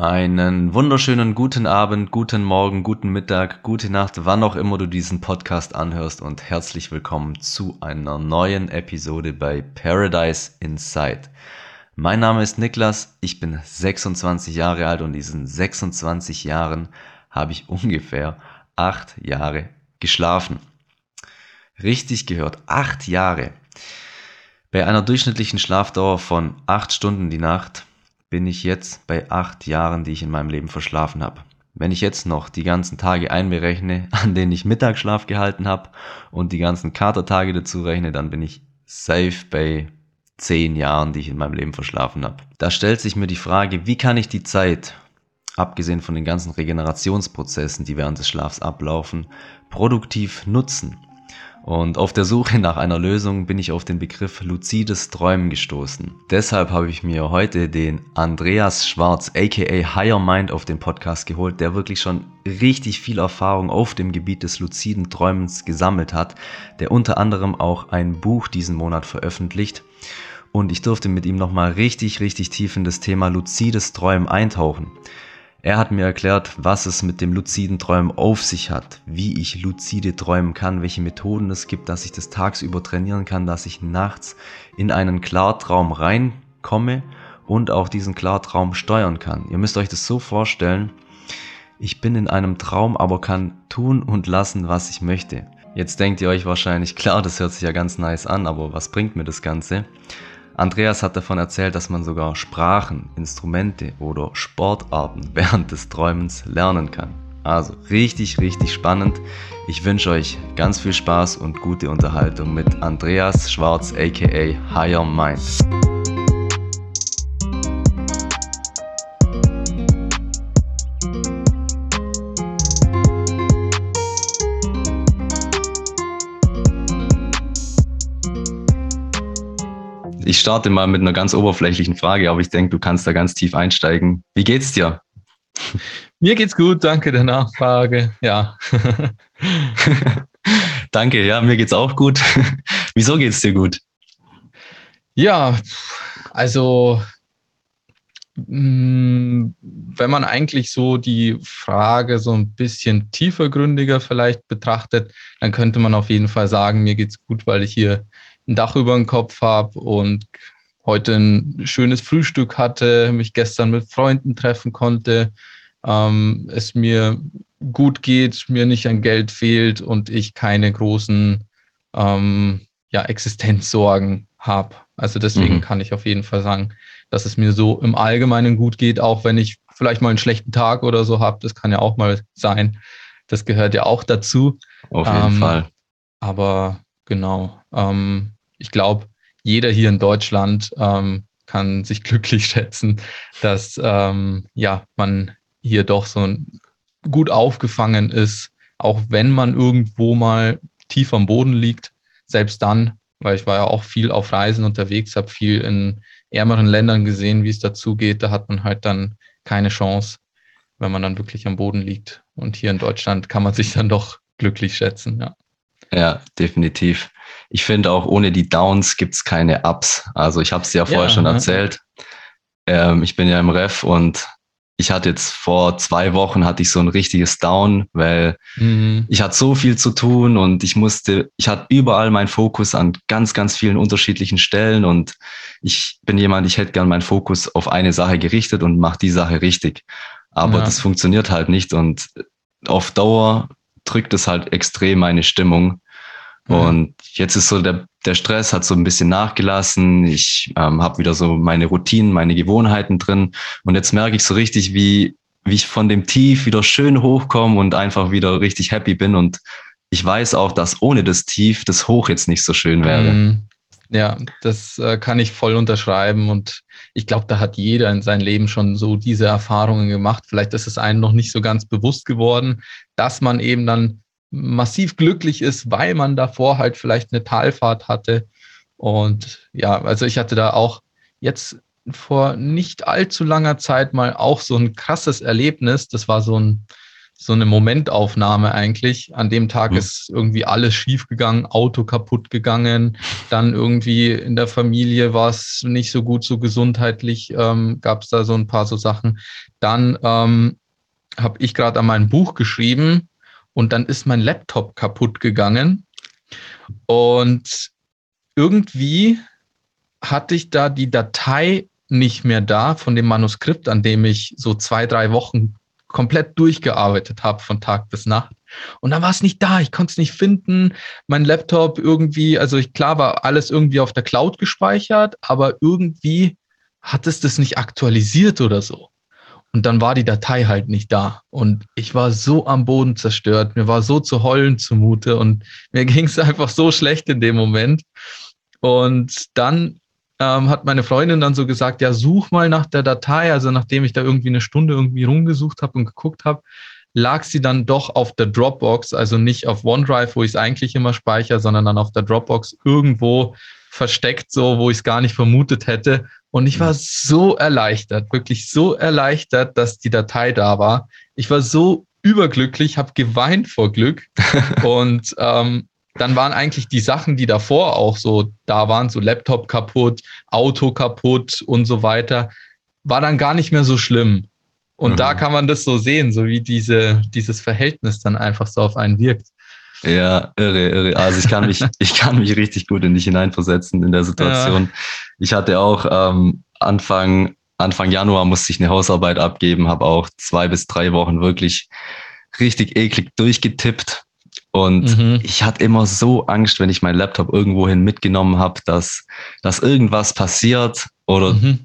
Einen wunderschönen guten Abend, guten Morgen, guten Mittag, gute Nacht, wann auch immer du diesen Podcast anhörst und herzlich willkommen zu einer neuen Episode bei Paradise Inside. Mein Name ist Niklas, ich bin 26 Jahre alt und in diesen 26 Jahren habe ich ungefähr acht Jahre geschlafen. Richtig gehört, acht Jahre. Bei einer durchschnittlichen Schlafdauer von acht Stunden die Nacht bin ich jetzt bei acht Jahren, die ich in meinem Leben verschlafen habe. Wenn ich jetzt noch die ganzen Tage einberechne, an denen ich Mittagsschlaf gehalten habe und die ganzen Katertage dazu rechne, dann bin ich safe bei zehn Jahren, die ich in meinem Leben verschlafen habe. Da stellt sich mir die Frage, wie kann ich die Zeit, abgesehen von den ganzen Regenerationsprozessen, die während des Schlafs ablaufen, produktiv nutzen? Und auf der Suche nach einer Lösung bin ich auf den Begriff luzides Träumen gestoßen. Deshalb habe ich mir heute den Andreas Schwarz, aka Higher Mind, auf den Podcast geholt, der wirklich schon richtig viel Erfahrung auf dem Gebiet des luziden Träumens gesammelt hat, der unter anderem auch ein Buch diesen Monat veröffentlicht. Und ich durfte mit ihm nochmal richtig, richtig tief in das Thema luzides Träumen eintauchen. Er hat mir erklärt, was es mit dem luziden Träumen auf sich hat, wie ich luzide träumen kann, welche Methoden es gibt, dass ich das tagsüber trainieren kann, dass ich nachts in einen Klartraum reinkomme und auch diesen Klartraum steuern kann. Ihr müsst euch das so vorstellen, ich bin in einem Traum, aber kann tun und lassen, was ich möchte. Jetzt denkt ihr euch wahrscheinlich, klar, das hört sich ja ganz nice an, aber was bringt mir das Ganze? Andreas hat davon erzählt, dass man sogar Sprachen, Instrumente oder Sportarten während des Träumens lernen kann. Also richtig, richtig spannend. Ich wünsche euch ganz viel Spaß und gute Unterhaltung mit Andreas Schwarz aka Higher Mind. Ich starte mal mit einer ganz oberflächlichen Frage, aber ich denke, du kannst da ganz tief einsteigen. Wie geht's dir? Mir geht's gut, danke der Nachfrage. Ja. danke, ja, mir geht's auch gut. Wieso geht's dir gut? Ja, also mm, wenn man eigentlich so die Frage so ein bisschen tiefergründiger vielleicht betrachtet, dann könnte man auf jeden Fall sagen, mir geht's gut, weil ich hier ein Dach über dem Kopf habe und heute ein schönes Frühstück hatte, mich gestern mit Freunden treffen konnte, ähm, es mir gut geht, mir nicht an Geld fehlt und ich keine großen ähm, ja, Existenzsorgen habe. Also deswegen mhm. kann ich auf jeden Fall sagen, dass es mir so im Allgemeinen gut geht, auch wenn ich vielleicht mal einen schlechten Tag oder so habe. Das kann ja auch mal sein. Das gehört ja auch dazu. Auf jeden ähm, Fall. Aber genau. Ähm, ich glaube, jeder hier in Deutschland ähm, kann sich glücklich schätzen, dass ähm, ja, man hier doch so gut aufgefangen ist, auch wenn man irgendwo mal tief am Boden liegt. Selbst dann, weil ich war ja auch viel auf Reisen unterwegs, habe viel in ärmeren Ländern gesehen, wie es dazu geht. Da hat man halt dann keine Chance, wenn man dann wirklich am Boden liegt. Und hier in Deutschland kann man sich dann doch glücklich schätzen. Ja, ja definitiv ich finde auch ohne die Downs gibt's keine Ups. Also ich habe es ja vorher ja, schon ne? erzählt. Ähm, ich bin ja im Ref und ich hatte jetzt vor zwei Wochen hatte ich so ein richtiges Down, weil mhm. ich hatte so viel zu tun und ich musste, ich hatte überall meinen Fokus an ganz, ganz vielen unterschiedlichen Stellen und ich bin jemand, ich hätte gern meinen Fokus auf eine Sache gerichtet und mache die Sache richtig. Aber ja. das funktioniert halt nicht und auf Dauer drückt es halt extrem meine Stimmung. Mhm. Und jetzt ist so der, der Stress hat so ein bisschen nachgelassen. Ich ähm, habe wieder so meine Routinen, meine Gewohnheiten drin. Und jetzt merke ich so richtig, wie, wie ich von dem Tief wieder schön hochkomme und einfach wieder richtig happy bin. Und ich weiß auch, dass ohne das Tief das Hoch jetzt nicht so schön wäre. Mhm. Ja, das äh, kann ich voll unterschreiben. Und ich glaube, da hat jeder in seinem Leben schon so diese Erfahrungen gemacht. Vielleicht ist es einem noch nicht so ganz bewusst geworden, dass man eben dann massiv glücklich ist, weil man davor halt vielleicht eine Talfahrt hatte. Und ja, also ich hatte da auch jetzt vor nicht allzu langer Zeit mal auch so ein krasses Erlebnis. Das war so ein, so eine Momentaufnahme eigentlich. An dem Tag mhm. ist irgendwie alles schief gegangen, Auto kaputt gegangen, dann irgendwie in der Familie war es nicht so gut, so gesundheitlich ähm, gab es da so ein paar so Sachen. Dann ähm, habe ich gerade an meinem Buch geschrieben und dann ist mein Laptop kaputt gegangen und irgendwie hatte ich da die Datei nicht mehr da von dem Manuskript, an dem ich so zwei, drei Wochen komplett durchgearbeitet habe von Tag bis Nacht. Und dann war es nicht da, ich konnte es nicht finden. Mein Laptop irgendwie, also ich, klar war alles irgendwie auf der Cloud gespeichert, aber irgendwie hat es das nicht aktualisiert oder so. Und dann war die Datei halt nicht da. Und ich war so am Boden zerstört. Mir war so zu heulen zumute und mir ging es einfach so schlecht in dem Moment. Und dann ähm, hat meine Freundin dann so gesagt, ja, such mal nach der Datei. Also nachdem ich da irgendwie eine Stunde irgendwie rumgesucht habe und geguckt habe, lag sie dann doch auf der Dropbox, also nicht auf OneDrive, wo ich es eigentlich immer speichere, sondern dann auf der Dropbox irgendwo versteckt, so wo ich es gar nicht vermutet hätte. Und ich war so erleichtert, wirklich so erleichtert, dass die Datei da war. Ich war so überglücklich, habe geweint vor Glück. und ähm, dann waren eigentlich die Sachen, die davor auch so da waren, so Laptop kaputt, Auto kaputt und so weiter, war dann gar nicht mehr so schlimm. Und mhm. da kann man das so sehen, so wie diese, dieses Verhältnis dann einfach so auf einen wirkt. Ja, irre, irre. Also ich kann mich, ich kann mich richtig gut in dich hineinversetzen in der Situation. Ja. Ich hatte auch ähm, Anfang, Anfang Januar musste ich eine Hausarbeit abgeben, habe auch zwei bis drei Wochen wirklich richtig eklig durchgetippt und mhm. ich hatte immer so Angst, wenn ich meinen Laptop irgendwohin mitgenommen habe, dass, dass irgendwas passiert oder mhm.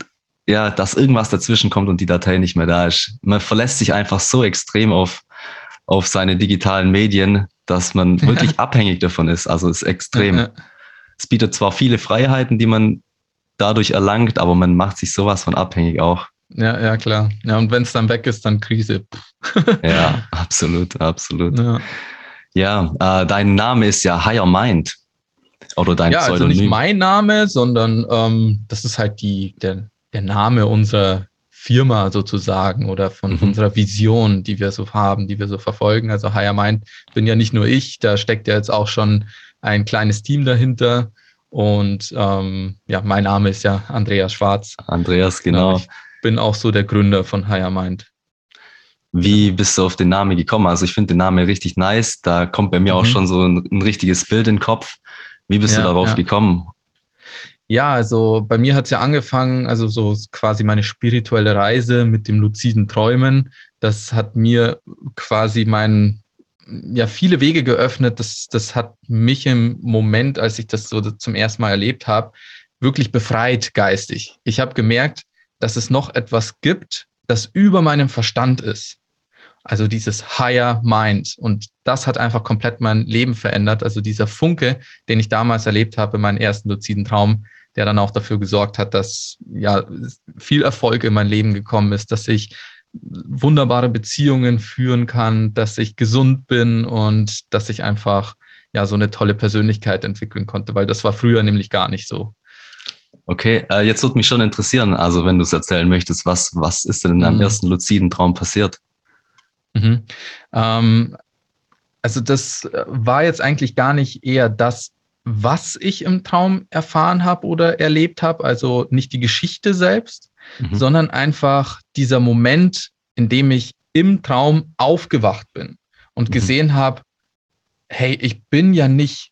ja, dass irgendwas dazwischen kommt und die Datei nicht mehr da ist. Man verlässt sich einfach so extrem auf, auf seine digitalen Medien, dass man wirklich abhängig davon ist. Also es ist extrem. Es bietet zwar viele Freiheiten, die man dadurch erlangt, aber man macht sich sowas von abhängig auch. Ja, ja, klar. Ja, und wenn es dann weg ist, dann Krise. ja, absolut, absolut. Ja. Ja, äh, dein Name ist ja Higher Mind. Oder dein ja, Pseudonym. Also nicht mein Name, sondern ähm, das ist halt die, der, der Name unserer Firma sozusagen oder von mhm. unserer Vision, die wir so haben, die wir so verfolgen. Also Higher Mind bin ja nicht nur ich, da steckt ja jetzt auch schon ein kleines Team dahinter. Und ähm, ja, mein Name ist ja Andreas Schwarz. Andreas, genau. Ich bin auch so der Gründer von Higher Mind. Wie bist du auf den Namen gekommen? Also ich finde den Namen richtig nice. Da kommt bei mir mhm. auch schon so ein, ein, richtiges Bild in den Kopf. Wie bist ja, du darauf ja. gekommen? Ja, also bei mir hat es ja angefangen, also so quasi meine spirituelle Reise mit dem luziden Träumen. Das hat mir quasi meinen, ja, viele Wege geöffnet. Das, das hat mich im Moment, als ich das so zum ersten Mal erlebt habe, wirklich befreit geistig. Ich habe gemerkt, dass es noch etwas gibt, das über meinem Verstand ist. Also dieses Higher Mind. Und das hat einfach komplett mein Leben verändert. Also dieser Funke, den ich damals erlebt habe, meinen ersten luziden Traum, der dann auch dafür gesorgt hat, dass ja viel Erfolg in mein Leben gekommen ist, dass ich wunderbare Beziehungen führen kann, dass ich gesund bin und dass ich einfach ja so eine tolle Persönlichkeit entwickeln konnte, weil das war früher nämlich gar nicht so. Okay, äh, jetzt würde mich schon interessieren, also wenn du es erzählen möchtest, was, was ist denn in deinem mhm. ersten luziden Traum passiert? Mhm. Ähm, also das äh, war jetzt eigentlich gar nicht eher das, was ich im Traum erfahren habe oder erlebt habe, also nicht die Geschichte selbst, mhm. sondern einfach dieser Moment, in dem ich im Traum aufgewacht bin und mhm. gesehen habe, hey, ich bin ja nicht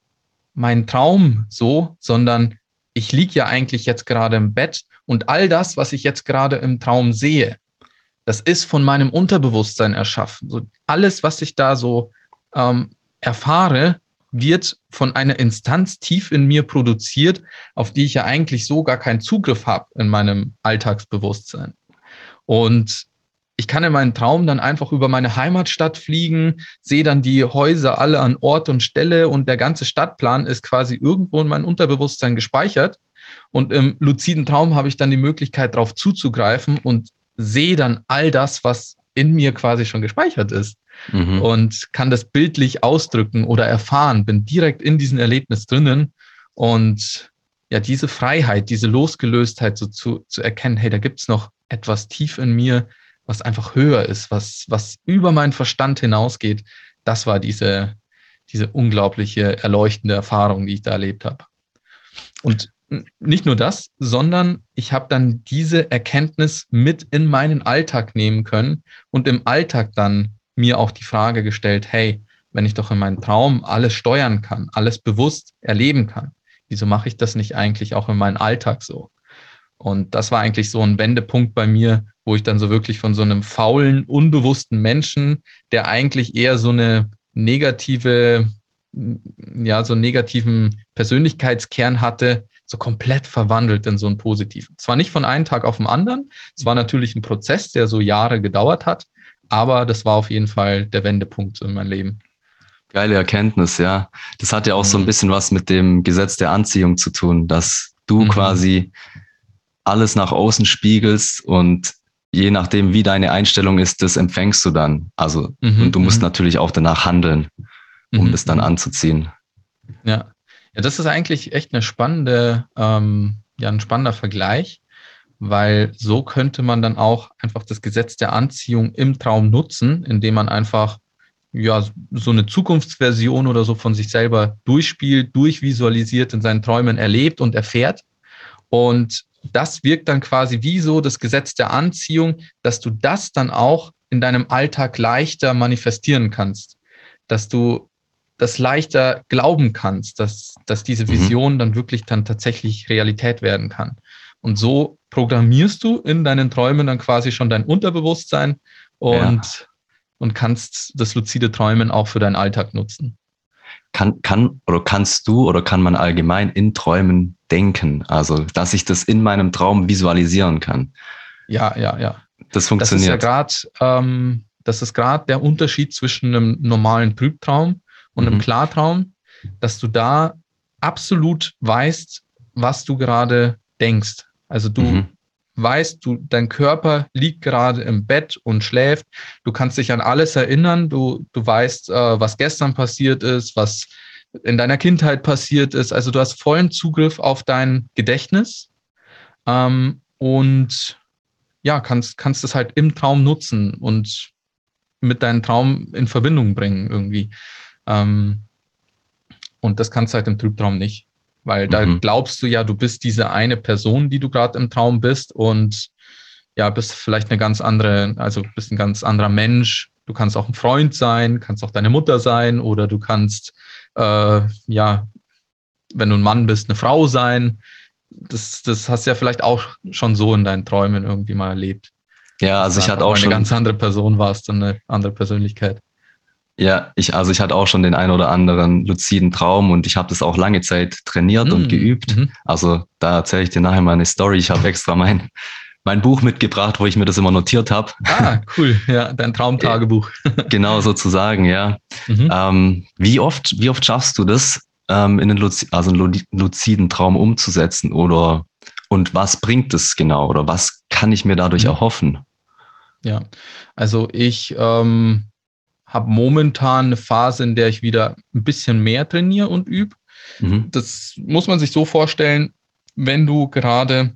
mein Traum so, sondern ich liege ja eigentlich jetzt gerade im Bett und all das, was ich jetzt gerade im Traum sehe, das ist von meinem Unterbewusstsein erschaffen. So alles, was ich da so ähm, erfahre, wird von einer Instanz tief in mir produziert, auf die ich ja eigentlich so gar keinen Zugriff habe in meinem Alltagsbewusstsein. Und ich kann in meinem Traum dann einfach über meine Heimatstadt fliegen, sehe dann die Häuser alle an Ort und Stelle und der ganze Stadtplan ist quasi irgendwo in meinem Unterbewusstsein gespeichert. Und im luziden Traum habe ich dann die Möglichkeit, darauf zuzugreifen und sehe dann all das, was in mir quasi schon gespeichert ist. Mhm. Und kann das bildlich ausdrücken oder erfahren, bin direkt in diesem Erlebnis drinnen und ja, diese Freiheit, diese Losgelöstheit so zu, zu erkennen, hey, da gibt es noch etwas tief in mir, was einfach höher ist, was, was über meinen Verstand hinausgeht, das war diese, diese unglaubliche erleuchtende Erfahrung, die ich da erlebt habe. Und nicht nur das, sondern ich habe dann diese Erkenntnis mit in meinen Alltag nehmen können und im Alltag dann mir auch die Frage gestellt, hey, wenn ich doch in meinem Traum alles steuern kann, alles bewusst erleben kann, wieso mache ich das nicht eigentlich auch in meinem Alltag so? Und das war eigentlich so ein Wendepunkt bei mir, wo ich dann so wirklich von so einem faulen, unbewussten Menschen, der eigentlich eher so eine negative, ja, so einen negativen Persönlichkeitskern hatte, so komplett verwandelt in so einen positiven. Zwar nicht von einem Tag auf den anderen, es war natürlich ein Prozess, der so Jahre gedauert hat, aber das war auf jeden Fall der Wendepunkt in meinem Leben. Geile Erkenntnis, ja. Das hat ja auch mhm. so ein mhm. bisschen was mit dem Gesetz der Anziehung zu tun, dass du mhm. quasi alles nach außen spiegelst und je nachdem, wie deine Einstellung ist, das empfängst du dann. Also, mhm. und du musst mhm. natürlich auch danach handeln, um das dann anzuziehen. Ja. Ja, das ist eigentlich echt eine spannende, ähm, ja, ein spannender Vergleich, weil so könnte man dann auch einfach das Gesetz der Anziehung im Traum nutzen, indem man einfach ja, so eine Zukunftsversion oder so von sich selber durchspielt, durchvisualisiert, in seinen Träumen erlebt und erfährt. Und das wirkt dann quasi wie so das Gesetz der Anziehung, dass du das dann auch in deinem Alltag leichter manifestieren kannst, dass du das leichter glauben kannst, dass, dass diese mhm. Vision dann wirklich dann tatsächlich Realität werden kann. Und so programmierst du in deinen Träumen dann quasi schon dein Unterbewusstsein und, ja. und kannst das luzide Träumen auch für deinen Alltag nutzen. Kann, kann oder kannst du oder kann man allgemein in Träumen denken? Also, dass ich das in meinem Traum visualisieren kann. Ja, ja, ja. Das funktioniert. Das ist ja gerade, ähm, das ist gerade der Unterschied zwischen einem normalen Trübtraum und mhm. im Klartraum, dass du da absolut weißt, was du gerade denkst. Also du mhm. weißt, du, dein Körper liegt gerade im Bett und schläft. Du kannst dich an alles erinnern. Du, du weißt, äh, was gestern passiert ist, was in deiner Kindheit passiert ist. Also du hast vollen Zugriff auf dein Gedächtnis ähm, und ja, kannst, kannst es halt im Traum nutzen und mit deinem Traum in Verbindung bringen irgendwie. Ähm, und das kannst du halt im Trübtraum nicht, weil da mhm. glaubst du ja, du bist diese eine Person, die du gerade im Traum bist und ja, bist vielleicht eine ganz andere, also bist ein ganz anderer Mensch. Du kannst auch ein Freund sein, kannst auch deine Mutter sein oder du kannst, äh, ja, wenn du ein Mann bist, eine Frau sein. Das, das hast du ja vielleicht auch schon so in deinen Träumen irgendwie mal erlebt. Ja, also ich hatte auch schon eine ganz andere Person warst und eine andere Persönlichkeit. Ja, ich, also ich hatte auch schon den ein oder anderen luziden Traum und ich habe das auch lange Zeit trainiert mhm. und geübt. Mhm. Also da erzähle ich dir nachher mal eine Story. Ich habe extra mein, mein Buch mitgebracht, wo ich mir das immer notiert habe. Ah, cool. Ja, dein Traumtagebuch. genau, sozusagen, ja. Mhm. Ähm, wie oft, wie oft schaffst du das, ähm, in den also einen luziden Traum umzusetzen oder und was bringt es genau oder was kann ich mir dadurch mhm. erhoffen? Ja, also ich ähm, habe momentan eine Phase, in der ich wieder ein bisschen mehr trainiere und übe. Mhm. Das muss man sich so vorstellen, wenn du gerade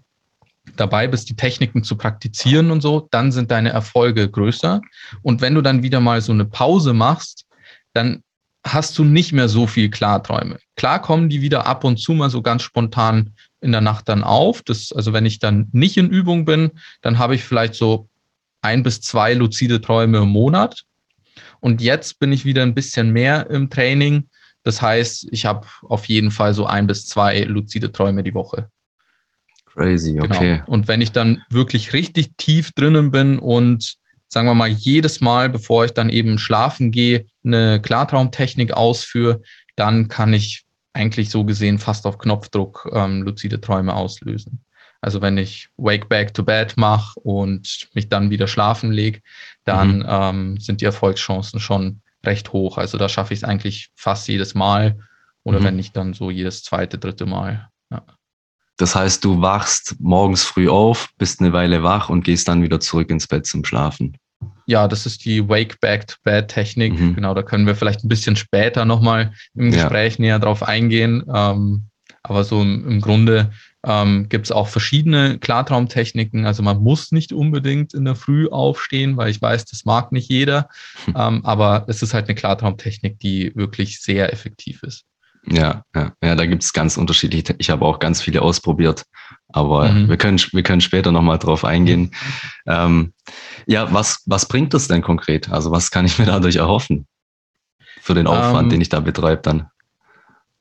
dabei bist, die Techniken zu praktizieren und so, dann sind deine Erfolge größer. Und wenn du dann wieder mal so eine Pause machst, dann hast du nicht mehr so viel Klarträume. Klar kommen die wieder ab und zu mal so ganz spontan in der Nacht dann auf. Das, also wenn ich dann nicht in Übung bin, dann habe ich vielleicht so ein bis zwei luzide Träume im Monat. Und jetzt bin ich wieder ein bisschen mehr im Training. Das heißt, ich habe auf jeden Fall so ein bis zwei luzide Träume die Woche. Crazy, genau. okay. Genau. Und wenn ich dann wirklich richtig tief drinnen bin und sagen wir mal jedes Mal, bevor ich dann eben schlafen gehe, eine Klartraumtechnik ausführe, dann kann ich eigentlich so gesehen fast auf Knopfdruck ähm, luzide Träume auslösen. Also wenn ich Wake Back to Bed mache und mich dann wieder schlafen lege, dann mhm. ähm, sind die Erfolgschancen schon recht hoch. Also da schaffe ich es eigentlich fast jedes Mal oder mhm. wenn nicht dann so jedes zweite, dritte Mal. Ja. Das heißt, du wachst morgens früh auf, bist eine Weile wach und gehst dann wieder zurück ins Bett zum Schlafen. Ja, das ist die Wake Back to Bed Technik. Mhm. Genau, da können wir vielleicht ein bisschen später nochmal im Gespräch ja. näher drauf eingehen. Ähm, Aber so im, im Grunde ähm, gibt es auch verschiedene Klartraumtechniken. Also man muss nicht unbedingt in der Früh aufstehen, weil ich weiß, das mag nicht jeder. Ähm, aber es ist halt eine Klartraumtechnik, die wirklich sehr effektiv ist. Ja, ja, ja da gibt es ganz unterschiedliche. Ich habe auch ganz viele ausprobiert, aber mhm. wir, können, wir können später nochmal drauf eingehen. Ähm, ja, was, was bringt das denn konkret? Also was kann ich mir dadurch erhoffen für den Aufwand, ähm, den ich da betreibe dann?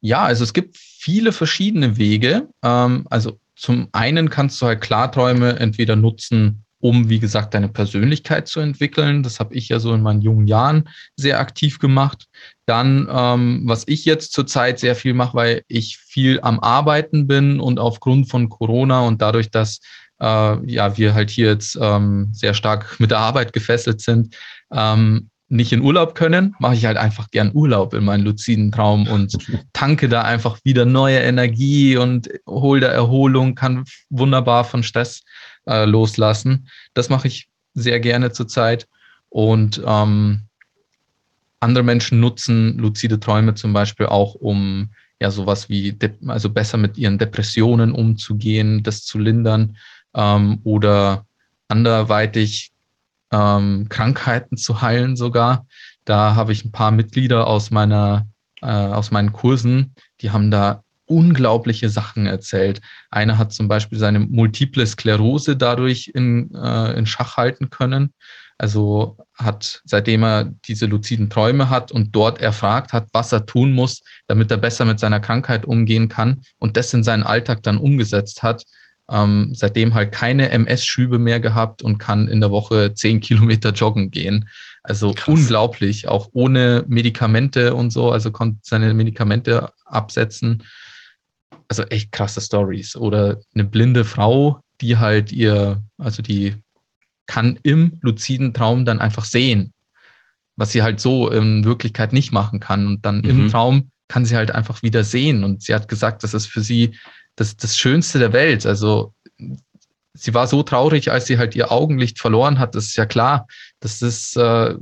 Ja, also es gibt viele verschiedene Wege. Ähm, also zum einen kannst du halt Klarträume entweder nutzen, um, wie gesagt, deine Persönlichkeit zu entwickeln. Das habe ich ja so in meinen jungen Jahren sehr aktiv gemacht. Dann, ähm, was ich jetzt zurzeit sehr viel mache, weil ich viel am Arbeiten bin und aufgrund von Corona und dadurch, dass äh, ja wir halt hier jetzt ähm, sehr stark mit der Arbeit gefesselt sind, ähm, nicht in Urlaub können, mache ich halt einfach gern Urlaub in meinen luziden Traum und tanke da einfach wieder neue Energie und hole da Erholung, kann wunderbar von Stress äh, loslassen. Das mache ich sehr gerne zurzeit. Und ähm, andere Menschen nutzen luzide Träume zum Beispiel auch, um ja sowas wie, also besser mit ihren Depressionen umzugehen, das zu lindern ähm, oder anderweitig ähm, Krankheiten zu heilen sogar. Da habe ich ein paar Mitglieder aus meiner, äh, aus meinen Kursen, die haben da unglaubliche Sachen erzählt. Einer hat zum Beispiel seine multiple Sklerose dadurch in, äh, in Schach halten können. Also hat, seitdem er diese luziden Träume hat und dort erfragt hat, was er tun muss, damit er besser mit seiner Krankheit umgehen kann und das in seinen Alltag dann umgesetzt hat, ähm, seitdem halt keine MS-Schübe mehr gehabt und kann in der Woche zehn Kilometer joggen gehen. Also Krass. unglaublich, auch ohne Medikamente und so, also konnte seine Medikamente absetzen. Also echt krasse Stories. Oder eine blinde Frau, die halt ihr, also die kann im luziden Traum dann einfach sehen, was sie halt so in Wirklichkeit nicht machen kann. Und dann mhm. im Traum kann sie halt einfach wieder sehen. Und sie hat gesagt, das ist für sie das, das Schönste der Welt. Also sie war so traurig, als sie halt ihr Augenlicht verloren hat. Das ist ja klar, das ist äh,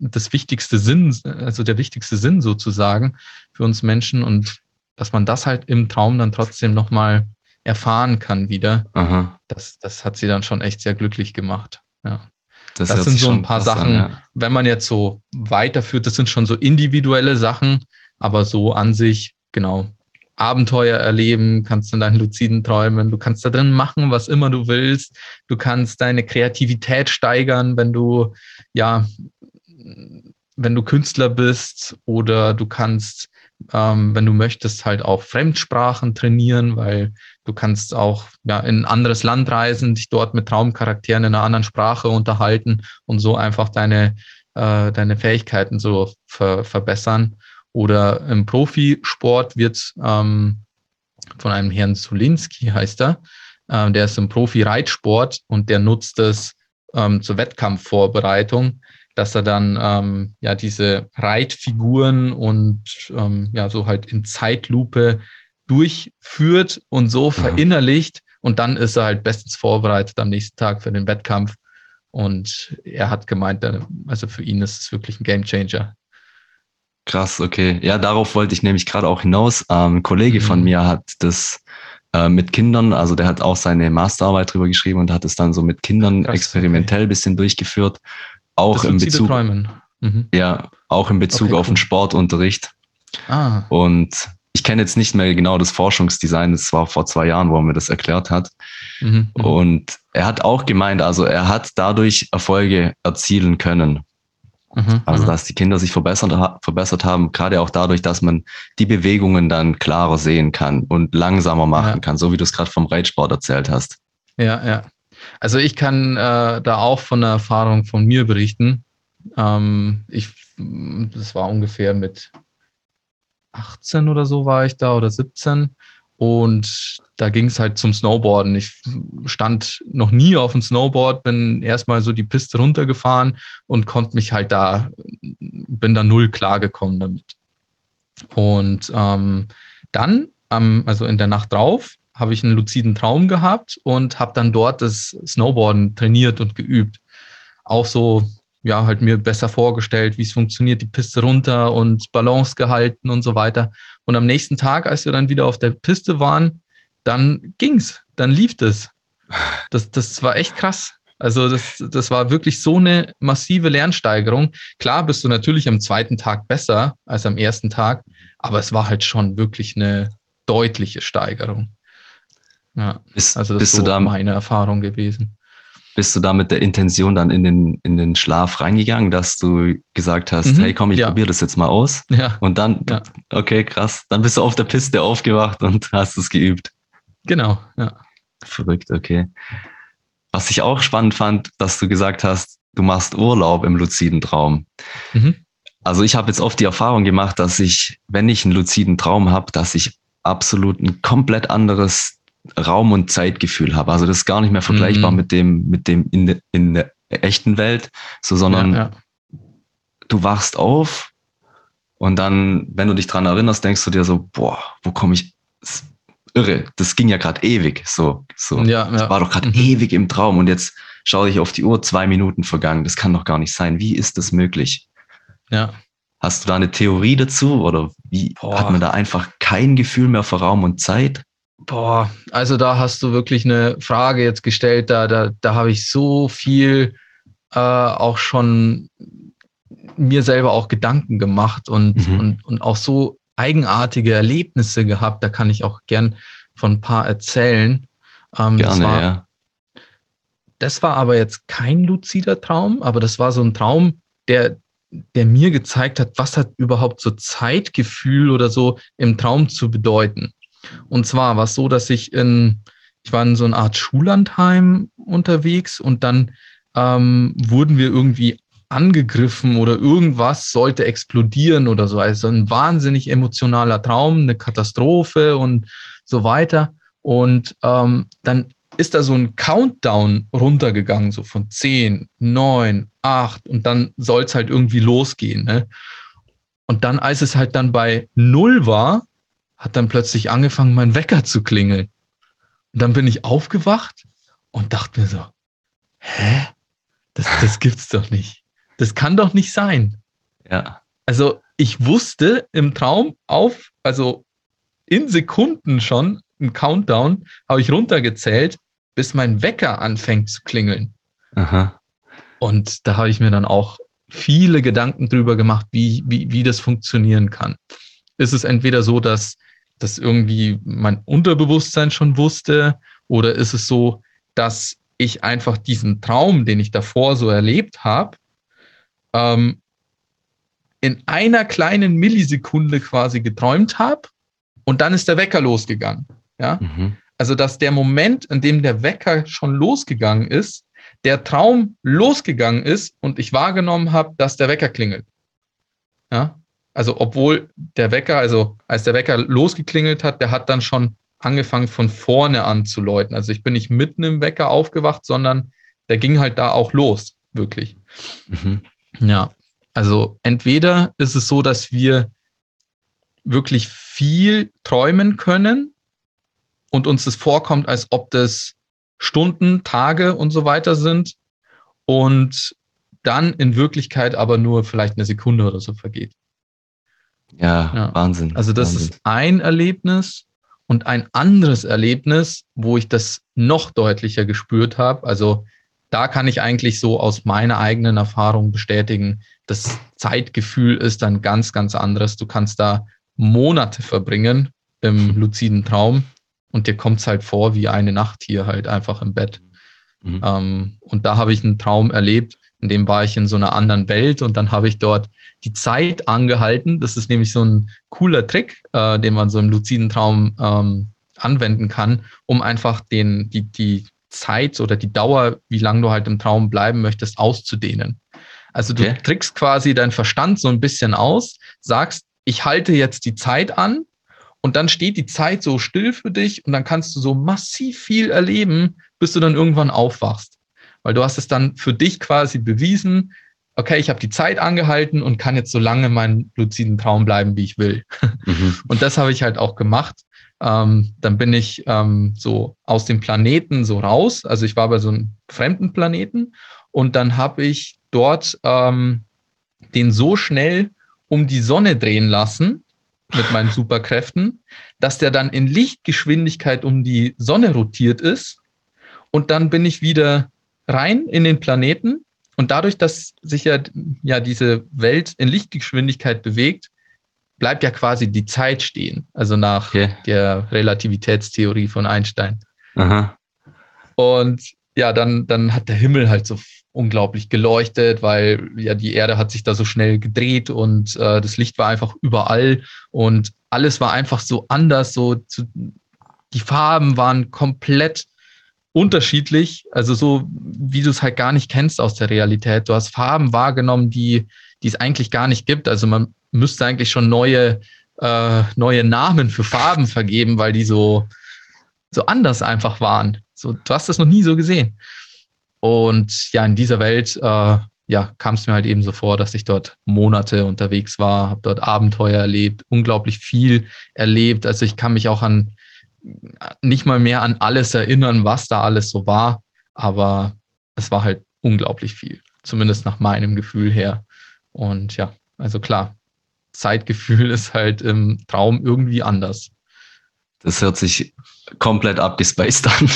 das wichtigste Sinn, also der wichtigste Sinn sozusagen für uns Menschen und dass man das halt im Traum dann trotzdem nochmal erfahren kann wieder. Aha. Das, das hat sie dann schon echt sehr glücklich gemacht. Ja. Das, das sind so ein paar Sachen, an, ja. wenn man jetzt so weiterführt, das sind schon so individuelle Sachen, aber so an sich, genau, Abenteuer erleben, kannst in deinen luziden träumen, du kannst da drin machen, was immer du willst, du kannst deine Kreativität steigern, wenn du, ja, wenn du Künstler bist oder du kannst, ähm, wenn du möchtest, halt auch Fremdsprachen trainieren, weil du kannst auch ja, in ein anderes Land reisen, dich dort mit Traumcharakteren in einer anderen Sprache unterhalten und so einfach deine, äh, deine Fähigkeiten so ver verbessern. Oder im Profisport wird ähm, von einem Herrn Zulinski, heißt er, äh, der ist im Profi-Reitsport und der nutzt es ähm, zur Wettkampfvorbereitung, dass er dann ähm, ja diese Reitfiguren und ähm, ja so halt in Zeitlupe durchführt und so mhm. verinnerlicht und dann ist er halt bestens vorbereitet am nächsten Tag für den Wettkampf. Und er hat gemeint, also für ihn ist es wirklich ein Gamechanger. Krass, okay. Ja, darauf wollte ich nämlich gerade auch hinaus. Ähm, ein Kollege mhm. von mir hat das äh, mit Kindern, also der hat auch seine Masterarbeit drüber geschrieben und hat es dann so mit Kindern Krass, experimentell okay. bisschen durchgeführt. Auch das in Bezug, mhm. ja, auch in Bezug okay, auf cool. den Sportunterricht. Ah. Und ich kenne jetzt nicht mehr genau das Forschungsdesign, das war vor zwei Jahren, wo er mir das erklärt hat. Mhm, mhm. und er hat auch gemeint, also er hat dadurch Erfolge erzielen können. Mhm, also, mhm. dass die Kinder sich verbessert, verbessert haben, gerade auch dadurch, dass man die Bewegungen dann klarer sehen kann und langsamer machen ja. kann, so wie du es gerade vom Reitsport erzählt hast. Ja, ja. Also ich kann äh, da auch von der Erfahrung von mir berichten. Ähm, ich, das war ungefähr mit 18 oder so war ich da oder 17 und da ging es halt zum Snowboarden. Ich stand noch nie auf dem Snowboard, bin erstmal so die Piste runtergefahren und konnte mich halt da, bin da null klargekommen damit. Und ähm, dann, ähm, also in der Nacht drauf, habe ich einen luziden Traum gehabt und habe dann dort das Snowboarden trainiert und geübt. Auch so ja, halt mir besser vorgestellt, wie es funktioniert, die Piste runter und Balance gehalten und so weiter. Und am nächsten Tag, als wir dann wieder auf der Piste waren, dann ging's, dann lief es. Das, das war echt krass. Also das, das war wirklich so eine massive Lernsteigerung. Klar bist du natürlich am zweiten Tag besser als am ersten Tag, aber es war halt schon wirklich eine deutliche Steigerung. Ja, bist, also das ist so da, meine Erfahrung gewesen. Bist du da mit der Intention dann in den, in den Schlaf reingegangen, dass du gesagt hast, mhm, hey komm, ich ja. probiere das jetzt mal aus? Ja. Und dann, ja. okay, krass, dann bist du auf der Piste aufgewacht und hast es geübt. Genau, ja. Verrückt, okay. Was ich auch spannend fand, dass du gesagt hast, du machst Urlaub im luziden Traum. Mhm. Also ich habe jetzt oft die Erfahrung gemacht, dass ich, wenn ich einen luziden Traum habe, dass ich absolut ein komplett anderes Raum- und Zeitgefühl habe. Also das ist gar nicht mehr vergleichbar mhm. mit dem, mit dem in, de, in der echten Welt, so, sondern ja, ja. du wachst auf und dann, wenn du dich dran erinnerst, denkst du dir so, boah, wo komme ich? Irre, das ging ja gerade ewig, so, so. Ja, ja. war doch gerade mhm. ewig im Traum und jetzt schaue ich auf die Uhr, zwei Minuten vergangen. Das kann doch gar nicht sein. Wie ist das möglich? Ja. Hast du da eine Theorie dazu oder wie Boah. hat man da einfach kein Gefühl mehr für Raum und Zeit? Boah, also da hast du wirklich eine Frage jetzt gestellt, da, da, da habe ich so viel äh, auch schon mir selber auch Gedanken gemacht und, mhm. und, und auch so eigenartige Erlebnisse gehabt. Da kann ich auch gern von ein paar erzählen. Ähm, Gerne, das war, ja. Das war aber jetzt kein luzider Traum, aber das war so ein Traum, der, der mir gezeigt hat, was hat überhaupt so Zeitgefühl oder so im Traum zu bedeuten. Und zwar war es so, dass ich in, ich war in so einer Art Schullandheim unterwegs und dann ähm, wurden wir irgendwie angegriffen oder irgendwas sollte explodieren oder so. Also ein wahnsinnig emotionaler Traum, eine Katastrophe und so weiter. Und ähm, dann ist da so ein Countdown runtergegangen, so von 10, 9, 8 und dann soll es halt irgendwie losgehen. Ne? Und dann, als es halt dann bei 0 war, hat dann plötzlich angefangen, mein Wecker zu klingeln. Und dann bin ich aufgewacht und dachte mir so, hä? Das, das gibt's doch nicht. Das kann doch nicht sein. Ja. Also ich wusste im Traum auf, also in Sekunden schon, im Countdown, habe ich runtergezählt, bis mein Wecker anfängt zu klingeln. Aha. Und da habe ich mir dann auch viele Gedanken drüber gemacht, wie, wie, wie das funktionieren kann. Ist es entweder so, dass das irgendwie mein Unterbewusstsein schon wusste, oder ist es so, dass ich einfach diesen Traum, den ich davor so erlebt habe, ähm, in einer kleinen Millisekunde quasi geträumt habe und dann ist der Wecker losgegangen. Ja? Mhm. Also, dass der Moment, in dem der Wecker schon losgegangen ist, der Traum losgegangen ist und ich wahrgenommen habe, dass der Wecker klingelt. Ja? Also, obwohl der Wecker, also als der Wecker losgeklingelt hat, der hat dann schon angefangen von vorne an zu läuten. Also, ich bin nicht mitten im Wecker aufgewacht, sondern der ging halt da auch los, wirklich. Mhm. Ja, also entweder ist es so, dass wir wirklich viel träumen können und uns das vorkommt, als ob das Stunden, Tage und so weiter sind und dann in Wirklichkeit aber nur vielleicht eine Sekunde oder so vergeht. Ja, ja. Wahnsinn. Also das Wahnsinn. ist ein Erlebnis und ein anderes Erlebnis, wo ich das noch deutlicher gespürt habe. Also da kann ich eigentlich so aus meiner eigenen Erfahrung bestätigen, das Zeitgefühl ist dann ganz, ganz anderes. Du kannst da Monate verbringen im luziden Traum und dir kommt es halt vor wie eine Nacht hier halt einfach im Bett. Mhm. Ähm, und da habe ich einen Traum erlebt, in dem war ich in so einer anderen Welt und dann habe ich dort die Zeit angehalten. Das ist nämlich so ein cooler Trick, äh, den man so im luziden Traum ähm, anwenden kann, um einfach den, die, die Zeit oder die Dauer, wie lange du halt im Traum bleiben möchtest, auszudehnen. Also du okay. trickst quasi deinen Verstand so ein bisschen aus, sagst, ich halte jetzt die Zeit an und dann steht die Zeit so still für dich und dann kannst du so massiv viel erleben, bis du dann irgendwann aufwachst. Weil du hast es dann für dich quasi bewiesen, okay, ich habe die Zeit angehalten und kann jetzt so lange meinen luziden Traum bleiben, wie ich will. Mhm. Und das habe ich halt auch gemacht. Ähm, dann bin ich ähm, so aus dem Planeten so raus. Also ich war bei so einem fremden Planeten und dann habe ich dort ähm, den so schnell um die Sonne drehen lassen mit meinen Superkräften, dass der dann in Lichtgeschwindigkeit um die Sonne rotiert ist. Und dann bin ich wieder rein in den Planeten. Und dadurch, dass sich ja, ja diese Welt in Lichtgeschwindigkeit bewegt, bleibt ja quasi die Zeit stehen. Also nach okay. der Relativitätstheorie von Einstein. Aha. Und ja, dann, dann hat der Himmel halt so unglaublich geleuchtet, weil ja die Erde hat sich da so schnell gedreht und äh, das Licht war einfach überall und alles war einfach so anders, so zu, die Farben waren komplett unterschiedlich, also so wie du es halt gar nicht kennst aus der Realität. Du hast Farben wahrgenommen, die, die es eigentlich gar nicht gibt. Also man müsste eigentlich schon neue, äh, neue Namen für Farben vergeben, weil die so, so anders einfach waren. So, du hast das noch nie so gesehen. Und ja, in dieser Welt äh, ja, kam es mir halt eben so vor, dass ich dort Monate unterwegs war, habe dort Abenteuer erlebt, unglaublich viel erlebt. Also ich kann mich auch an nicht mal mehr an alles erinnern, was da alles so war, aber es war halt unglaublich viel, zumindest nach meinem Gefühl her. Und ja, also klar, Zeitgefühl ist halt im Traum irgendwie anders. Das hört sich komplett abgespaced an.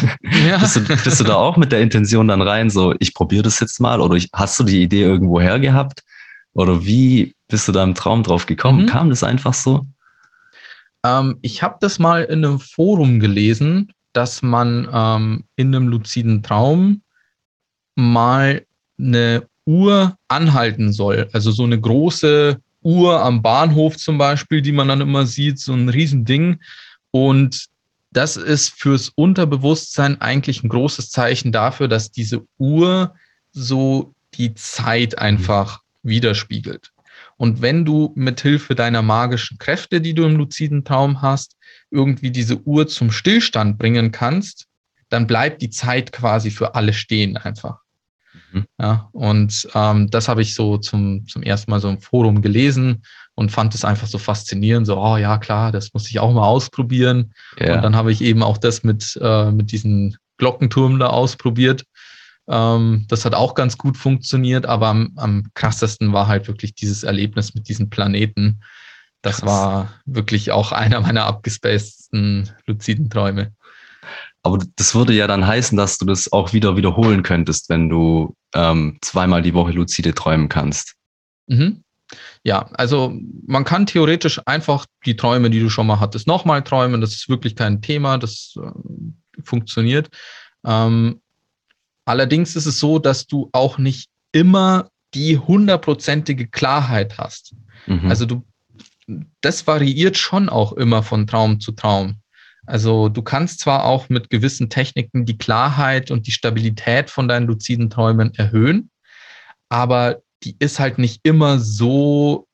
Ja. Bist, du, bist du da auch mit der Intention dann rein, so ich probiere das jetzt mal oder ich, hast du die Idee irgendwo her gehabt? Oder wie bist du da im Traum drauf gekommen? Mhm. Kam das einfach so? Ähm, ich habe das mal in einem Forum gelesen, dass man ähm, in einem luziden Traum mal eine Uhr anhalten soll. Also so eine große Uhr am Bahnhof zum Beispiel, die man dann immer sieht, so ein Riesending. Und das ist fürs Unterbewusstsein eigentlich ein großes Zeichen dafür, dass diese Uhr so die Zeit einfach widerspiegelt. Und wenn du mit Hilfe deiner magischen Kräfte, die du im luziden Traum hast, irgendwie diese Uhr zum Stillstand bringen kannst, dann bleibt die Zeit quasi für alle stehen einfach. Mhm. Ja, und ähm, das habe ich so zum, zum ersten Mal so im Forum gelesen und fand es einfach so faszinierend, so, oh ja, klar, das muss ich auch mal ausprobieren. Ja. Und dann habe ich eben auch das mit, äh, mit diesen Glockenturm da ausprobiert. Ähm, das hat auch ganz gut funktioniert, aber am, am krassesten war halt wirklich dieses Erlebnis mit diesen Planeten. Das Krass. war wirklich auch einer meiner abgespacedsten luziden Träume. Aber das würde ja dann heißen, dass du das auch wieder wiederholen könntest, wenn du ähm, zweimal die Woche lucide träumen kannst. Mhm. Ja, also man kann theoretisch einfach die Träume, die du schon mal hattest, nochmal träumen. Das ist wirklich kein Thema, das äh, funktioniert. Ähm, allerdings ist es so, dass du auch nicht immer die hundertprozentige Klarheit hast. Mhm. Also du, das variiert schon auch immer von Traum zu Traum. Also du kannst zwar auch mit gewissen Techniken die Klarheit und die Stabilität von deinen luziden Träumen erhöhen, aber die ist halt nicht immer so,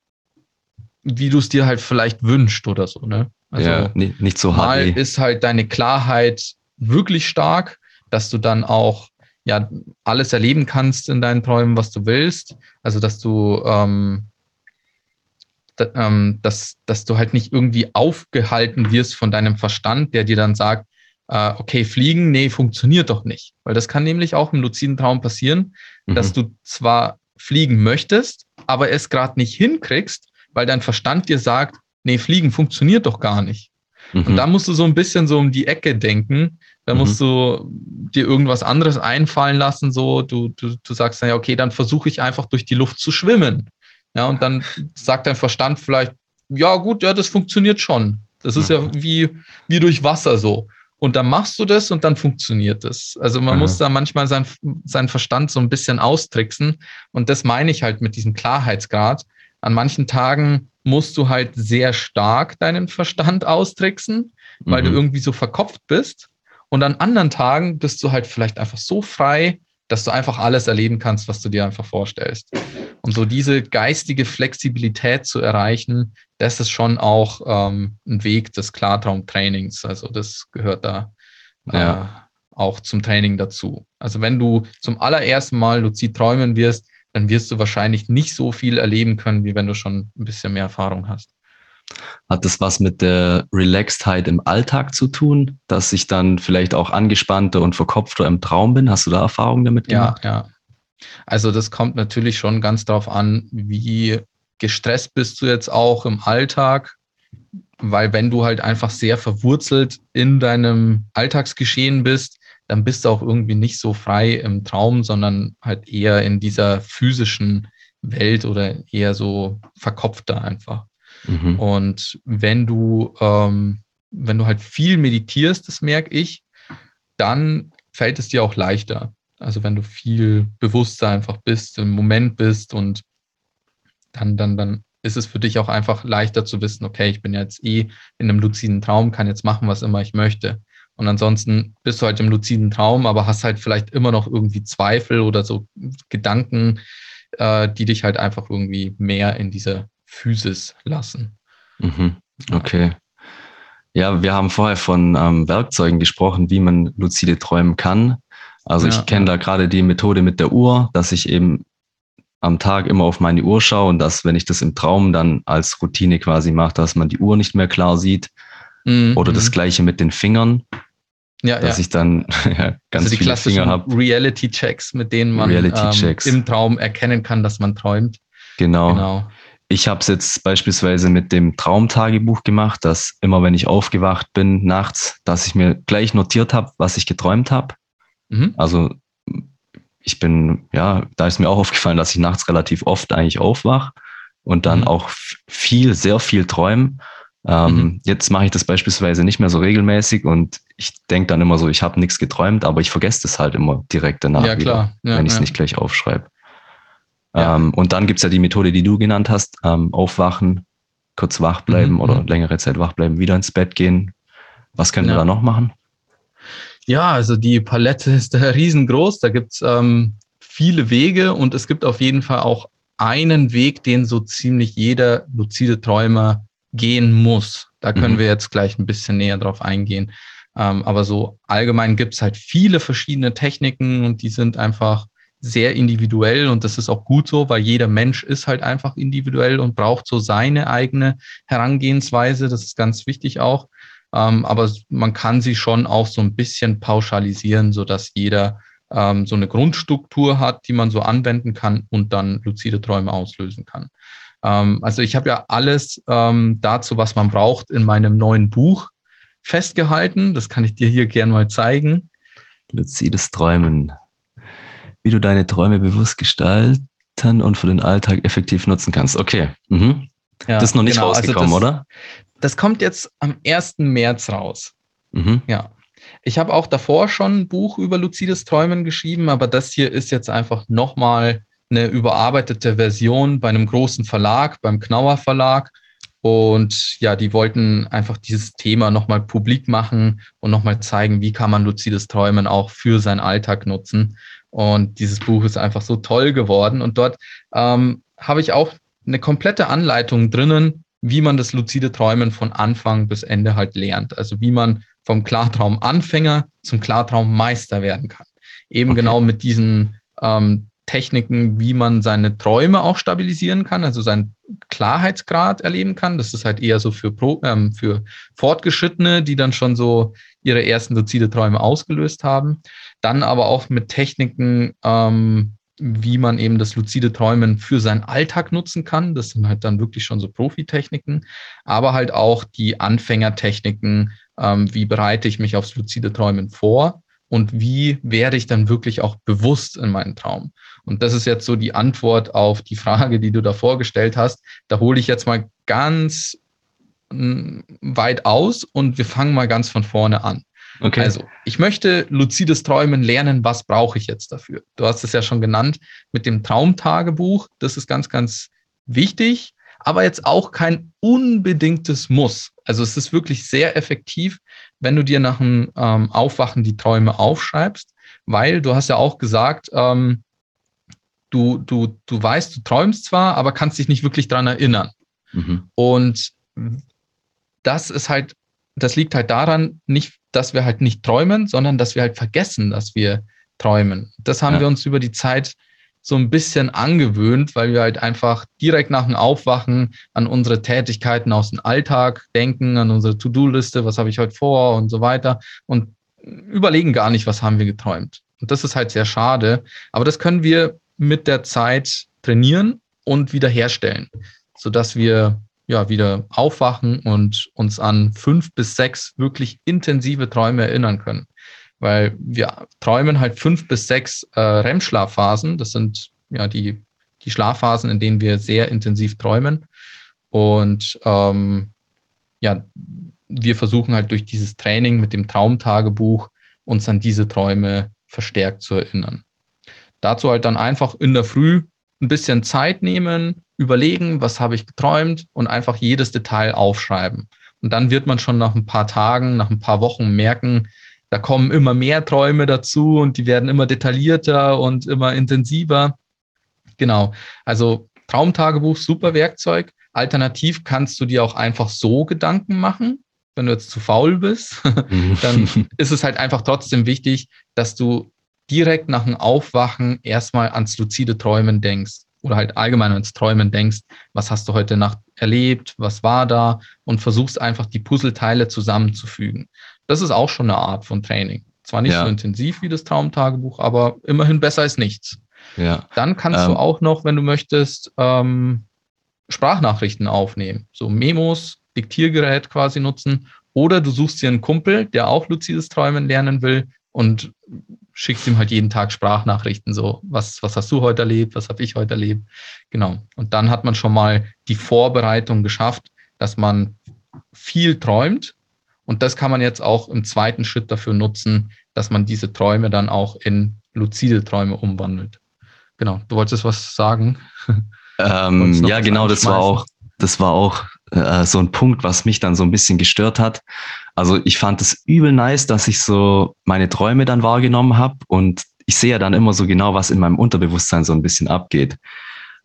wie du es dir halt vielleicht wünscht oder so, ne? Also ja, nicht, nicht so hart. Mal ist halt deine Klarheit wirklich stark, dass du dann auch ja alles erleben kannst in deinen Träumen, was du willst. Also dass du ähm, da, ähm, dass, dass du halt nicht irgendwie aufgehalten wirst von deinem Verstand, der dir dann sagt, äh, okay, fliegen, nee, funktioniert doch nicht. Weil das kann nämlich auch im luziden Traum passieren, mhm. dass du zwar fliegen möchtest, aber es gerade nicht hinkriegst, weil dein Verstand dir sagt, nee, fliegen funktioniert doch gar nicht. Mhm. Und da musst du so ein bisschen so um die Ecke denken. Da mhm. musst du dir irgendwas anderes einfallen lassen. So, du, du, du sagst dann ja, okay, dann versuche ich einfach durch die Luft zu schwimmen. Ja, und dann sagt dein Verstand vielleicht, ja, gut, ja, das funktioniert schon. Das ist ja mhm. wie, wie durch Wasser so. Und dann machst du das und dann funktioniert das. Also man mhm. muss da manchmal sein, seinen Verstand so ein bisschen austricksen. Und das meine ich halt mit diesem Klarheitsgrad. An manchen Tagen musst du halt sehr stark deinen Verstand austricksen, weil mhm. du irgendwie so verkopft bist. Und an anderen Tagen bist du halt vielleicht einfach so frei, dass du einfach alles erleben kannst, was du dir einfach vorstellst. Und so diese geistige Flexibilität zu erreichen, das ist schon auch ähm, ein Weg des Klartraumtrainings. Also das gehört da äh, ja. auch zum Training dazu. Also wenn du zum allerersten Mal luzid träumen wirst, dann wirst du wahrscheinlich nicht so viel erleben können, wie wenn du schon ein bisschen mehr Erfahrung hast. Hat das was mit der Relaxedheit im Alltag zu tun, dass ich dann vielleicht auch angespannter und verkopfter im Traum bin? Hast du da Erfahrungen damit gemacht? Ja, ja. Also das kommt natürlich schon ganz darauf an, wie gestresst bist du jetzt auch im Alltag, weil wenn du halt einfach sehr verwurzelt in deinem Alltagsgeschehen bist, dann bist du auch irgendwie nicht so frei im Traum, sondern halt eher in dieser physischen Welt oder eher so verkopfter einfach. Mhm. Und wenn du, ähm, wenn du halt viel meditierst, das merke ich, dann fällt es dir auch leichter. Also wenn du viel bewusster einfach bist, im Moment bist und dann, dann, dann ist es für dich auch einfach leichter zu wissen, okay, ich bin jetzt eh in einem luziden Traum, kann jetzt machen, was immer ich möchte. Und ansonsten bist du halt im luziden Traum, aber hast halt vielleicht immer noch irgendwie Zweifel oder so Gedanken, äh, die dich halt einfach irgendwie mehr in dieser Physis lassen. Mhm. Okay. Ja, wir haben vorher von ähm, Werkzeugen gesprochen, wie man lucide träumen kann. Also ja, ich kenne da gerade die Methode mit der Uhr, dass ich eben am Tag immer auf meine Uhr schaue und dass, wenn ich das im Traum dann als Routine quasi mache, dass man die Uhr nicht mehr klar sieht. Mhm. Oder das mhm. gleiche mit den Fingern. Ja, dass ja. ich dann ja, ganz also viele Finger habe. Reality-Checks, mit denen man ähm, im Traum erkennen kann, dass man träumt. Genau. genau. Ich habe es jetzt beispielsweise mit dem Traumtagebuch gemacht, dass immer wenn ich aufgewacht bin nachts, dass ich mir gleich notiert habe, was ich geträumt habe. Mhm. Also ich bin, ja, da ist mir auch aufgefallen, dass ich nachts relativ oft eigentlich aufwach und dann mhm. auch viel, sehr viel träume. Ähm, mhm. Jetzt mache ich das beispielsweise nicht mehr so regelmäßig und ich denke dann immer so, ich habe nichts geträumt, aber ich vergesse das halt immer direkt danach, ja, wieder, ja, wenn ich es ja. nicht gleich aufschreibe. Ähm, und dann gibt's ja die Methode, die du genannt hast, ähm, aufwachen, kurz wach bleiben mhm. oder mhm. längere Zeit wach bleiben, wieder ins Bett gehen. Was können wir da noch machen? Ja, also die Palette ist da riesengroß. Da gibt's ähm, viele Wege und es gibt auf jeden Fall auch einen Weg, den so ziemlich jeder luzide Träumer gehen muss. Da können mhm. wir jetzt gleich ein bisschen näher drauf eingehen. Ähm, aber so allgemein gibt's halt viele verschiedene Techniken und die sind einfach sehr individuell und das ist auch gut so, weil jeder Mensch ist halt einfach individuell und braucht so seine eigene Herangehensweise. Das ist ganz wichtig auch. Ähm, aber man kann sie schon auch so ein bisschen pauschalisieren, so dass jeder ähm, so eine Grundstruktur hat, die man so anwenden kann und dann luzide Träume auslösen kann. Ähm, also ich habe ja alles ähm, dazu, was man braucht, in meinem neuen Buch festgehalten. Das kann ich dir hier gern mal zeigen. Luzides Träumen. Wie du deine Träume bewusst gestalten und für den Alltag effektiv nutzen kannst. Okay. Mhm. Ja, das ist noch nicht genau. Also rausgekommen, also das, oder? Das kommt jetzt am 1. März raus. Mhm. Ja. Ich habe auch davor schon ein Buch über luzides Träumen geschrieben, aber das hier ist jetzt einfach nochmal eine überarbeitete Version bei einem großen Verlag, beim Knauer Verlag. Und ja, die wollten einfach dieses Thema nochmal publik machen und nochmal zeigen, wie kann man luzides Träumen auch für seinen Alltag nutzen. Und dieses Buch ist einfach so toll geworden. Und dort ähm, habe ich auch eine komplette Anleitung drinnen, wie man das luzide Träumen von Anfang bis Ende halt lernt. Also wie man vom Klartraumanfänger zum Klartraummeister werden kann. Eben okay. genau mit diesen ähm, Techniken, wie man seine Träume auch stabilisieren kann, also seinen Klarheitsgrad erleben kann. Das ist halt eher so für, Pro, ähm, für Fortgeschrittene, die dann schon so ihre ersten luzide Träume ausgelöst haben. Dann aber auch mit Techniken, ähm, wie man eben das luzide Träumen für seinen Alltag nutzen kann. Das sind halt dann wirklich schon so Profitechniken, aber halt auch die Anfängertechniken, ähm, wie bereite ich mich aufs luzide Träumen vor und wie werde ich dann wirklich auch bewusst in meinen Traum. Und das ist jetzt so die Antwort auf die Frage, die du da vorgestellt hast. Da hole ich jetzt mal ganz mm, weit aus und wir fangen mal ganz von vorne an. Okay. Also, ich möchte luzides Träumen lernen. Was brauche ich jetzt dafür? Du hast es ja schon genannt mit dem Traumtagebuch. Das ist ganz, ganz wichtig, aber jetzt auch kein unbedingtes Muss. Also, es ist wirklich sehr effektiv, wenn du dir nach dem ähm, Aufwachen die Träume aufschreibst, weil du hast ja auch gesagt, ähm, du, du, du weißt, du träumst zwar, aber kannst dich nicht wirklich dran erinnern. Mhm. Und das ist halt, das liegt halt daran, nicht dass wir halt nicht träumen, sondern dass wir halt vergessen, dass wir träumen. Das haben ja. wir uns über die Zeit so ein bisschen angewöhnt, weil wir halt einfach direkt nach dem Aufwachen an unsere Tätigkeiten aus dem Alltag denken, an unsere To-Do-Liste, was habe ich heute vor und so weiter und überlegen gar nicht, was haben wir geträumt. Und das ist halt sehr schade. Aber das können wir mit der Zeit trainieren und wiederherstellen, sodass wir ja wieder aufwachen und uns an fünf bis sechs wirklich intensive Träume erinnern können. Weil wir träumen halt fünf bis sechs äh, REM-Schlafphasen. Das sind ja die, die Schlafphasen, in denen wir sehr intensiv träumen. Und ähm, ja, wir versuchen halt durch dieses Training mit dem Traumtagebuch uns an diese Träume verstärkt zu erinnern. Dazu halt dann einfach in der Früh ein bisschen Zeit nehmen, überlegen, was habe ich geträumt und einfach jedes Detail aufschreiben. Und dann wird man schon nach ein paar Tagen, nach ein paar Wochen merken, da kommen immer mehr Träume dazu und die werden immer detaillierter und immer intensiver. Genau. Also Traumtagebuch, super Werkzeug. Alternativ kannst du dir auch einfach so Gedanken machen. Wenn du jetzt zu faul bist, mhm. dann ist es halt einfach trotzdem wichtig, dass du direkt nach dem Aufwachen erstmal ans luzide Träumen denkst oder halt allgemein ans Träumen denkst, was hast du heute Nacht erlebt, was war da und versuchst einfach die Puzzleteile zusammenzufügen. Das ist auch schon eine Art von Training. Zwar nicht ja. so intensiv wie das Traumtagebuch, aber immerhin besser als nichts. Ja. Dann kannst ähm, du auch noch, wenn du möchtest, ähm, Sprachnachrichten aufnehmen. So Memos, Diktiergerät quasi nutzen. Oder du suchst dir einen Kumpel, der auch luzides Träumen lernen will und schickst ihm halt jeden Tag Sprachnachrichten, so, was, was hast du heute erlebt, was habe ich heute erlebt. Genau. Und dann hat man schon mal die Vorbereitung geschafft, dass man viel träumt. Und das kann man jetzt auch im zweiten Schritt dafür nutzen, dass man diese Träume dann auch in luzide Träume umwandelt. Genau. Du wolltest was sagen? Ähm, ja, genau, das war auch, das war auch äh, so ein Punkt, was mich dann so ein bisschen gestört hat. Also ich fand es übel nice, dass ich so meine Träume dann wahrgenommen habe und ich sehe ja dann immer so genau, was in meinem Unterbewusstsein so ein bisschen abgeht.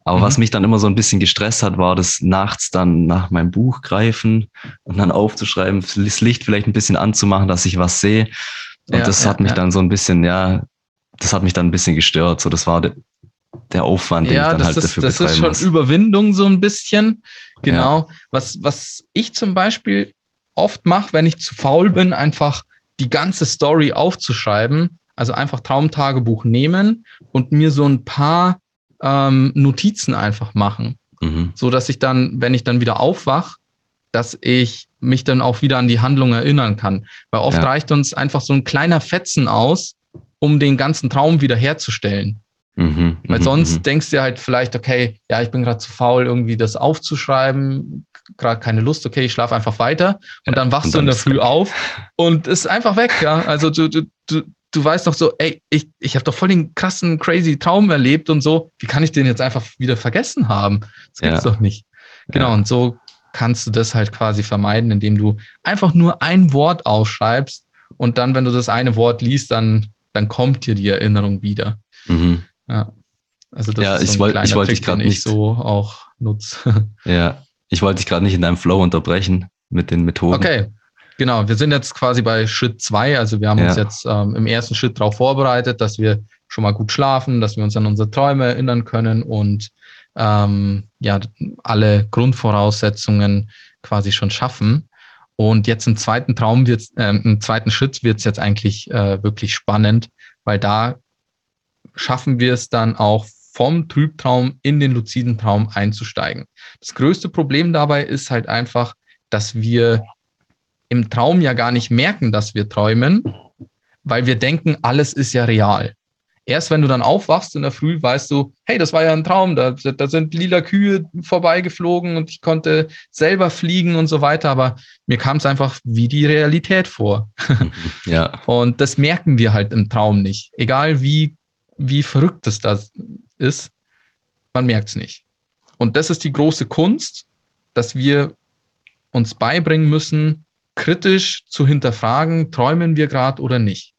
Aber mhm. was mich dann immer so ein bisschen gestresst hat, war das nachts dann nach meinem Buch greifen und dann aufzuschreiben, das Licht vielleicht ein bisschen anzumachen, dass ich was sehe. Und ja, das hat mich ja. dann so ein bisschen, ja, das hat mich dann ein bisschen gestört. So, das war der Aufwand, den ja, ich dann halt ist, dafür das betreiben Das ist schon muss. Überwindung so ein bisschen. Genau. Ja. Was, was ich zum Beispiel oft mache, wenn ich zu faul bin, einfach die ganze Story aufzuschreiben. Also einfach Traumtagebuch nehmen und mir so ein paar ähm, Notizen einfach machen. Mhm. So dass ich dann, wenn ich dann wieder aufwach, dass ich mich dann auch wieder an die Handlung erinnern kann. Weil oft ja. reicht uns einfach so ein kleiner Fetzen aus, um den ganzen Traum wiederherzustellen. Mhm, Weil mhm, sonst mhm. denkst du halt vielleicht, okay, ja, ich bin gerade zu faul, irgendwie das aufzuschreiben, gerade keine Lust, okay, ich schlafe einfach weiter und dann wachst und dann du in der Früh auf und ist einfach weg, ja. Also du, du, du, du weißt doch so, ey, ich, ich habe doch voll den krassen, crazy Traum erlebt und so, wie kann ich den jetzt einfach wieder vergessen haben? Das gibt's ja. doch nicht. Genau, ja. und so kannst du das halt quasi vermeiden, indem du einfach nur ein Wort aufschreibst und dann, wenn du das eine Wort liest, dann, dann kommt dir die Erinnerung wieder. Mhm. Ja. Also das ja, ist so ein ich, ich wollte dich gerade nicht so auch nutze. Ja, ich wollte dich gerade nicht in deinem Flow unterbrechen mit den Methoden. Okay, genau. Wir sind jetzt quasi bei Schritt zwei. Also wir haben ja. uns jetzt ähm, im ersten Schritt darauf vorbereitet, dass wir schon mal gut schlafen, dass wir uns an unsere Träume erinnern können und ähm, ja alle Grundvoraussetzungen quasi schon schaffen. Und jetzt im zweiten Traum wird, äh, im zweiten Schritt wird es jetzt eigentlich äh, wirklich spannend, weil da schaffen wir es dann auch vom Trübtraum in den luziden Traum einzusteigen. Das größte Problem dabei ist halt einfach, dass wir im Traum ja gar nicht merken, dass wir träumen, weil wir denken, alles ist ja real. Erst wenn du dann aufwachst in der Früh, weißt du, hey, das war ja ein Traum, da, da sind lila Kühe vorbeigeflogen und ich konnte selber fliegen und so weiter, aber mir kam es einfach wie die Realität vor. Ja. Und das merken wir halt im Traum nicht. Egal wie wie verrückt es das ist, man merkt es nicht. Und das ist die große Kunst, dass wir uns beibringen müssen, kritisch zu hinterfragen, träumen wir gerade oder nicht.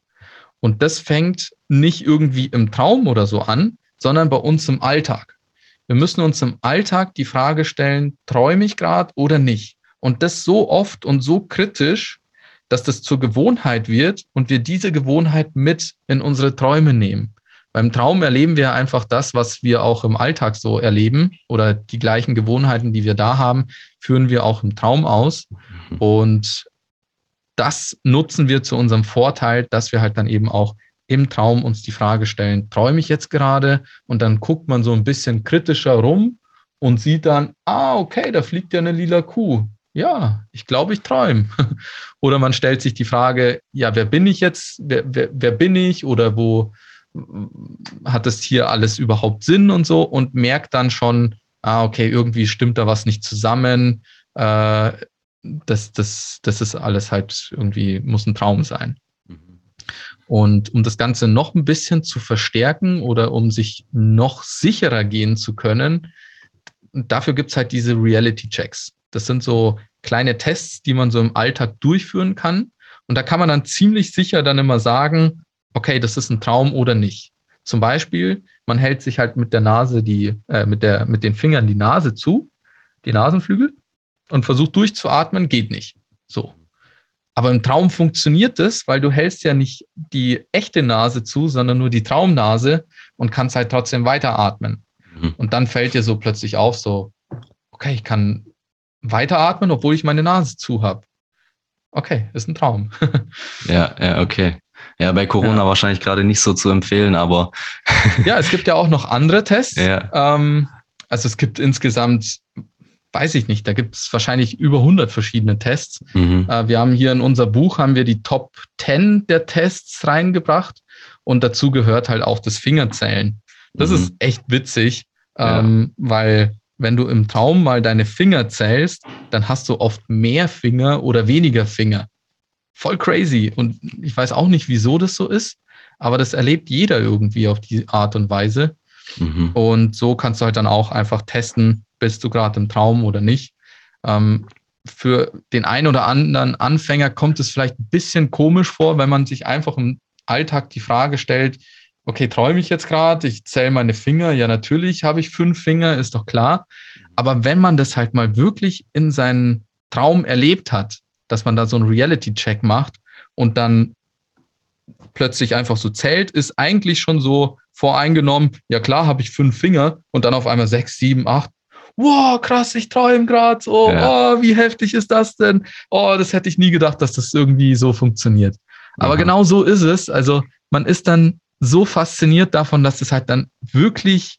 Und das fängt nicht irgendwie im Traum oder so an, sondern bei uns im Alltag. Wir müssen uns im Alltag die Frage stellen, träume ich gerade oder nicht? Und das so oft und so kritisch, dass das zur Gewohnheit wird und wir diese Gewohnheit mit in unsere Träume nehmen. Beim Traum erleben wir einfach das, was wir auch im Alltag so erleben oder die gleichen Gewohnheiten, die wir da haben, führen wir auch im Traum aus. Und das nutzen wir zu unserem Vorteil, dass wir halt dann eben auch im Traum uns die Frage stellen, träume ich jetzt gerade? Und dann guckt man so ein bisschen kritischer rum und sieht dann, ah, okay, da fliegt ja eine lila Kuh. Ja, ich glaube, ich träume. Oder man stellt sich die Frage, ja, wer bin ich jetzt? Wer, wer, wer bin ich? Oder wo hat das hier alles überhaupt Sinn und so? Und merkt dann schon, ah, okay, irgendwie stimmt da was nicht zusammen. Äh, das, das, das ist alles halt irgendwie, muss ein Traum sein. Mhm. Und um das Ganze noch ein bisschen zu verstärken oder um sich noch sicherer gehen zu können, dafür gibt es halt diese Reality-Checks. Das sind so kleine Tests, die man so im Alltag durchführen kann. Und da kann man dann ziemlich sicher dann immer sagen, okay, das ist ein Traum oder nicht. Zum Beispiel, man hält sich halt mit der Nase die, äh, mit der, mit den Fingern die Nase zu, die Nasenflügel, und versucht durchzuatmen, geht nicht. So. Aber im Traum funktioniert das, weil du hältst ja nicht die echte Nase zu, sondern nur die Traumnase und kannst halt trotzdem weiteratmen. Mhm. Und dann fällt dir so plötzlich auf, so, okay, ich kann weiteratmen, obwohl ich meine Nase zu habe. Okay, ist ein Traum. ja, ja, okay. Ja, bei Corona ja. wahrscheinlich gerade nicht so zu empfehlen, aber. ja, es gibt ja auch noch andere Tests. Ja. Ähm, also es gibt insgesamt, weiß ich nicht, da gibt es wahrscheinlich über 100 verschiedene Tests. Mhm. Äh, wir haben hier in unser Buch haben wir die Top 10 der Tests reingebracht und dazu gehört halt auch das Fingerzählen. Das mhm. ist echt witzig, ähm, ja. weil wenn du im Traum mal deine Finger zählst, dann hast du oft mehr Finger oder weniger Finger. Voll crazy. Und ich weiß auch nicht, wieso das so ist, aber das erlebt jeder irgendwie auf die Art und Weise. Mhm. Und so kannst du halt dann auch einfach testen, bist du gerade im Traum oder nicht. Ähm, für den einen oder anderen Anfänger kommt es vielleicht ein bisschen komisch vor, wenn man sich einfach im Alltag die Frage stellt, okay, träume ich jetzt gerade, ich zähle meine Finger, ja natürlich habe ich fünf Finger, ist doch klar. Aber wenn man das halt mal wirklich in seinen Traum erlebt hat, dass man da so einen Reality-Check macht und dann plötzlich einfach so zählt, ist eigentlich schon so voreingenommen, ja klar, habe ich fünf Finger und dann auf einmal sechs, sieben, acht. Wow, krass, ich träume gerade so. Ja. Oh, wie heftig ist das denn? Oh, das hätte ich nie gedacht, dass das irgendwie so funktioniert. Aber mhm. genau so ist es. Also man ist dann so fasziniert davon, dass es halt dann wirklich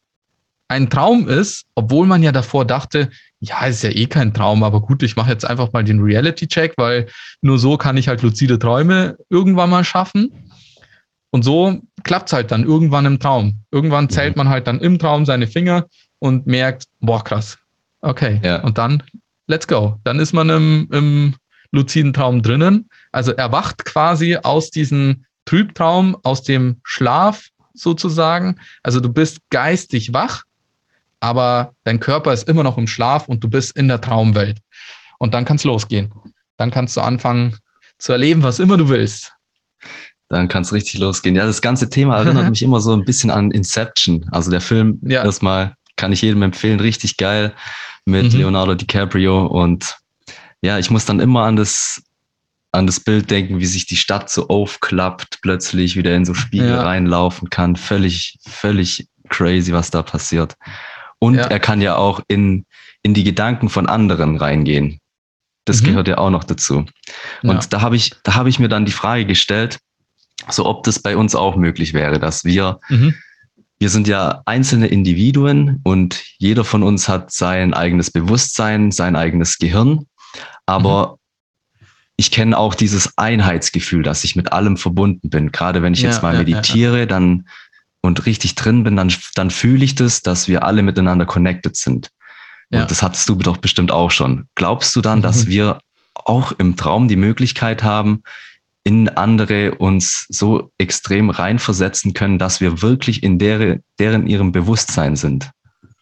ein Traum ist, obwohl man ja davor dachte, ja, ist ja eh kein Traum, aber gut, ich mache jetzt einfach mal den Reality-Check, weil nur so kann ich halt luzide Träume irgendwann mal schaffen. Und so klappt es halt dann irgendwann im Traum. Irgendwann zählt mhm. man halt dann im Traum seine Finger und merkt, boah, krass. Okay. Ja. Und dann, let's go. Dann ist man im, im luziden Traum drinnen. Also erwacht quasi aus diesen Trübtraum, aus dem Schlaf sozusagen. Also du bist geistig wach, aber dein Körper ist immer noch im Schlaf und du bist in der Traumwelt. Und dann kann es losgehen. Dann kannst du anfangen zu erleben, was immer du willst. Dann kann es richtig losgehen. Ja, das ganze Thema erinnert mich immer so ein bisschen an Inception. Also der Film, ja. erstmal kann ich jedem empfehlen, richtig geil mit mhm. Leonardo DiCaprio. Und ja, ich muss dann immer an das an das Bild denken, wie sich die Stadt so aufklappt, plötzlich wieder in so Spiegel ja. reinlaufen kann. Völlig, völlig crazy, was da passiert. Und ja. er kann ja auch in, in die Gedanken von anderen reingehen. Das mhm. gehört ja auch noch dazu. Und ja. da habe ich, da habe ich mir dann die Frage gestellt, so ob das bei uns auch möglich wäre, dass wir, mhm. wir sind ja einzelne Individuen und jeder von uns hat sein eigenes Bewusstsein, sein eigenes Gehirn. Aber mhm ich kenne auch dieses Einheitsgefühl, dass ich mit allem verbunden bin. Gerade wenn ich ja, jetzt mal ja, meditiere, ja, dann und richtig drin bin, dann, dann fühle ich das, dass wir alle miteinander connected sind. Und das hattest du doch bestimmt auch schon. Glaubst du dann, dass mhm. wir auch im Traum die Möglichkeit haben, in andere uns so extrem reinversetzen können, dass wir wirklich in deren, deren ihrem Bewusstsein sind?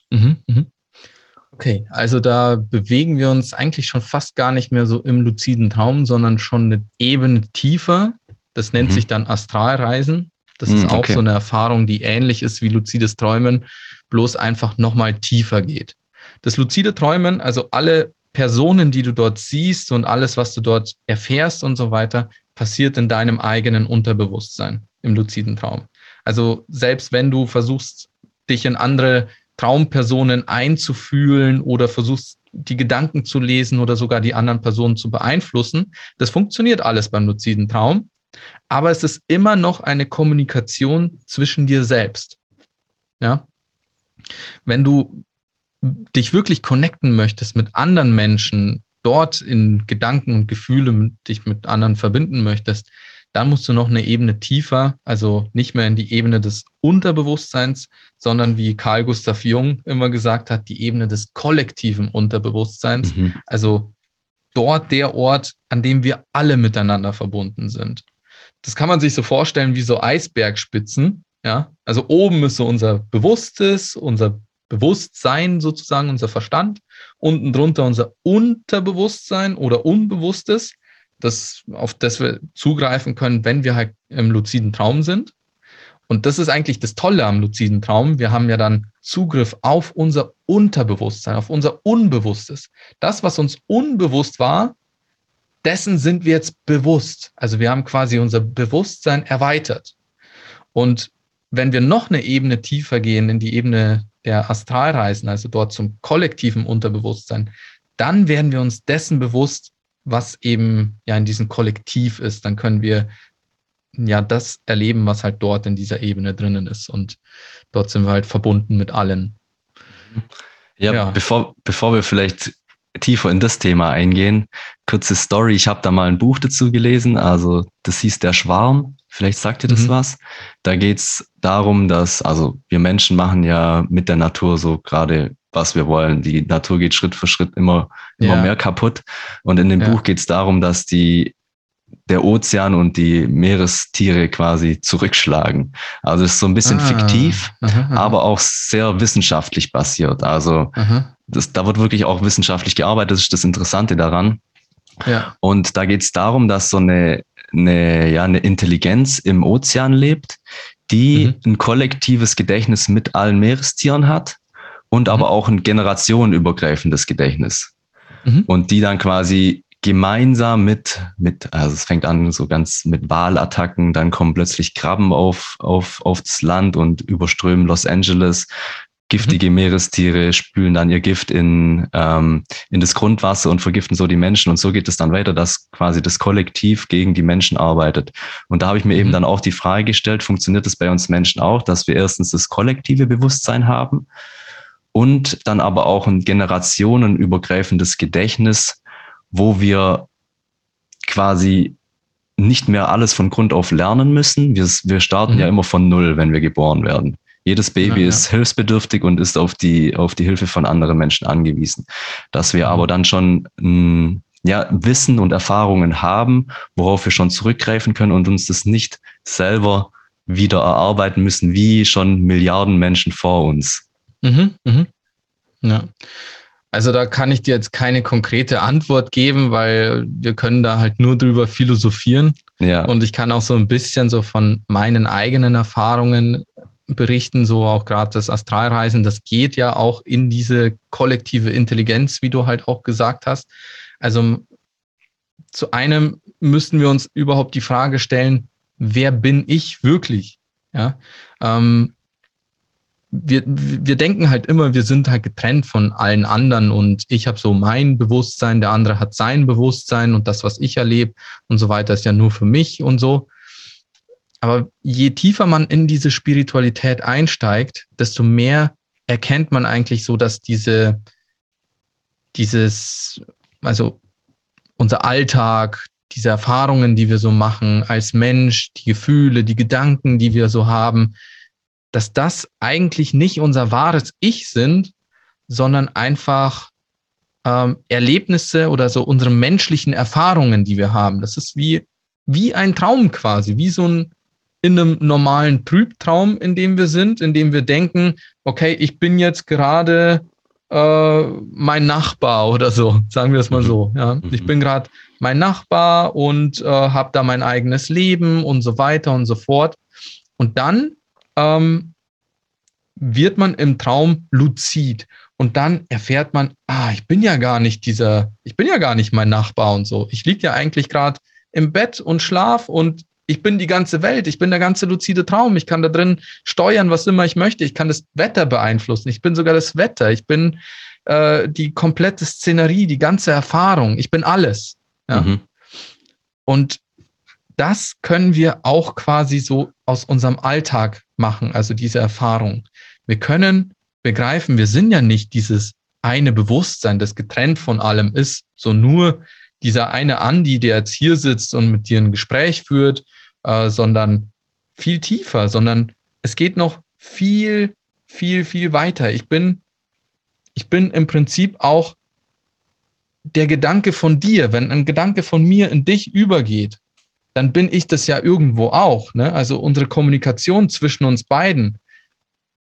Mhm, mh. Okay, also da bewegen wir uns eigentlich schon fast gar nicht mehr so im luziden Traum, sondern schon eine Ebene tiefer. Das nennt mhm. sich dann Astralreisen. Das mhm, ist auch okay. so eine Erfahrung, die ähnlich ist wie luzides Träumen, bloß einfach nochmal tiefer geht. Das luzide Träumen, also alle Personen, die du dort siehst und alles, was du dort erfährst und so weiter, passiert in deinem eigenen Unterbewusstsein im luziden Traum. Also selbst wenn du versuchst, dich in andere Traumpersonen einzufühlen oder versuchst, die Gedanken zu lesen oder sogar die anderen Personen zu beeinflussen. Das funktioniert alles beim luziden Traum, aber es ist immer noch eine Kommunikation zwischen dir selbst. Ja. Wenn du dich wirklich connecten möchtest mit anderen Menschen, dort in Gedanken und Gefühle dich mit anderen verbinden möchtest, dann musst du noch eine Ebene tiefer, also nicht mehr in die Ebene des Unterbewusstseins, sondern wie Carl Gustav Jung immer gesagt hat, die Ebene des kollektiven Unterbewusstseins. Mhm. Also dort der Ort, an dem wir alle miteinander verbunden sind. Das kann man sich so vorstellen wie so Eisbergspitzen. Ja, also oben ist so unser Bewusstes, unser Bewusstsein sozusagen, unser Verstand. Unten drunter unser Unterbewusstsein oder Unbewusstes das, auf das wir zugreifen können, wenn wir halt im luziden Traum sind. Und das ist eigentlich das Tolle am luziden Traum. Wir haben ja dann Zugriff auf unser Unterbewusstsein, auf unser Unbewusstes. Das, was uns unbewusst war, dessen sind wir jetzt bewusst. Also wir haben quasi unser Bewusstsein erweitert. Und wenn wir noch eine Ebene tiefer gehen in die Ebene der Astralreisen, also dort zum kollektiven Unterbewusstsein, dann werden wir uns dessen bewusst, was eben ja in diesem Kollektiv ist, dann können wir ja das erleben, was halt dort in dieser Ebene drinnen ist. Und dort sind wir halt verbunden mit allen. Ja, ja. Bevor, bevor wir vielleicht tiefer in das Thema eingehen, kurze Story. Ich habe da mal ein Buch dazu gelesen, also das hieß Der Schwarm. Vielleicht sagt ihr das mhm. was. Da geht's darum, dass, also wir Menschen machen ja mit der Natur so gerade was wir wollen. Die Natur geht Schritt für Schritt immer, immer ja. mehr kaputt. Und in dem ja. Buch geht es darum, dass die der Ozean und die Meerestiere quasi zurückschlagen. Also es ist so ein bisschen ah, fiktiv, aha, aha. aber auch sehr wissenschaftlich basiert. Also das, da wird wirklich auch wissenschaftlich gearbeitet, das ist das Interessante daran. Ja. Und da geht es darum, dass so eine, eine, ja, eine Intelligenz im Ozean lebt, die mhm. ein kollektives Gedächtnis mit allen Meerestieren hat und aber mhm. auch ein generationenübergreifendes Gedächtnis. Mhm. Und die dann quasi gemeinsam mit, mit, also es fängt an so ganz mit Wahlattacken, dann kommen plötzlich Krabben auf, auf, auf das Land und überströmen Los Angeles. Giftige mhm. Meerestiere spülen dann ihr Gift in, ähm, in das Grundwasser und vergiften so die Menschen. Und so geht es dann weiter, dass quasi das Kollektiv gegen die Menschen arbeitet. Und da habe ich mir mhm. eben dann auch die Frage gestellt, funktioniert es bei uns Menschen auch, dass wir erstens das kollektive Bewusstsein haben und dann aber auch ein generationenübergreifendes Gedächtnis, wo wir quasi nicht mehr alles von Grund auf lernen müssen. Wir, wir starten mhm. ja immer von Null, wenn wir geboren werden. Jedes Baby ja, ist hilfsbedürftig und ist auf die, auf die Hilfe von anderen Menschen angewiesen. Dass wir mhm. aber dann schon mh, ja, Wissen und Erfahrungen haben, worauf wir schon zurückgreifen können und uns das nicht selber wieder erarbeiten müssen, wie schon Milliarden Menschen vor uns. Mhm, mhm. Ja. Also da kann ich dir jetzt keine konkrete Antwort geben, weil wir können da halt nur drüber philosophieren. Ja. Und ich kann auch so ein bisschen so von meinen eigenen Erfahrungen berichten, so auch gerade das Astralreisen, das geht ja auch in diese kollektive Intelligenz, wie du halt auch gesagt hast. Also zu einem müssten wir uns überhaupt die Frage stellen, wer bin ich wirklich? Ja, ähm, wir, wir denken halt immer, wir sind halt getrennt von allen anderen und ich habe so mein Bewusstsein, der andere hat sein Bewusstsein und das, was ich erlebe und so weiter, ist ja nur für mich und so. Aber je tiefer man in diese Spiritualität einsteigt, desto mehr erkennt man eigentlich so, dass diese, dieses, also unser Alltag, diese Erfahrungen, die wir so machen als Mensch, die Gefühle, die Gedanken, die wir so haben, dass das eigentlich nicht unser wahres Ich sind, sondern einfach ähm, Erlebnisse oder so unsere menschlichen Erfahrungen, die wir haben. Das ist wie, wie ein Traum quasi, wie so ein in einem normalen Trübtraum, in dem wir sind, in dem wir denken, okay, ich bin jetzt gerade äh, mein Nachbar oder so, sagen wir es mal mhm. so. Ja. Ich mhm. bin gerade mein Nachbar und äh, habe da mein eigenes Leben und so weiter und so fort. Und dann ähm, wird man im Traum luzid. Und dann erfährt man, ah, ich bin ja gar nicht dieser, ich bin ja gar nicht mein Nachbar und so. Ich liege ja eigentlich gerade im Bett und schlaf und ich bin die ganze Welt, ich bin der ganze luzide Traum, ich kann da drin steuern, was immer ich möchte, ich kann das Wetter beeinflussen, ich bin sogar das Wetter, ich bin äh, die komplette Szenerie, die ganze Erfahrung, ich bin alles. Ja? Mhm. Und das können wir auch quasi so aus unserem Alltag machen, also diese Erfahrung. Wir können begreifen, wir sind ja nicht dieses eine Bewusstsein, das getrennt von allem ist, so nur dieser eine Andi, der jetzt hier sitzt und mit dir ein Gespräch führt, äh, sondern viel tiefer, sondern es geht noch viel, viel, viel weiter. Ich bin, ich bin im Prinzip auch der Gedanke von dir. Wenn ein Gedanke von mir in dich übergeht, dann bin ich das ja irgendwo auch. Ne? Also unsere Kommunikation zwischen uns beiden,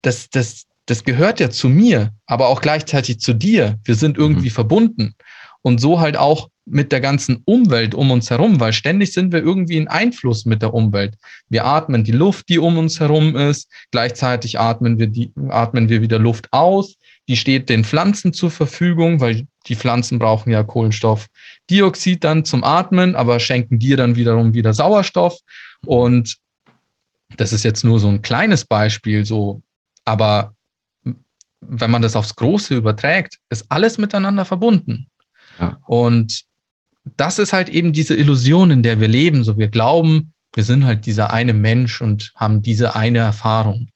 das, das, das gehört ja zu mir, aber auch gleichzeitig zu dir. Wir sind irgendwie mhm. verbunden. Und so halt auch mit der ganzen Umwelt um uns herum, weil ständig sind wir irgendwie in Einfluss mit der Umwelt. Wir atmen die Luft, die um uns herum ist, gleichzeitig atmen wir, die, atmen wir wieder Luft aus, die steht den Pflanzen zur Verfügung, weil die Pflanzen brauchen ja Kohlenstoffdioxid dann zum Atmen, aber schenken dir dann wiederum wieder Sauerstoff. Und das ist jetzt nur so ein kleines Beispiel, so, aber wenn man das aufs Große überträgt, ist alles miteinander verbunden. Und das ist halt eben diese Illusion, in der wir leben. So, wir glauben, wir sind halt dieser eine Mensch und haben diese eine Erfahrung.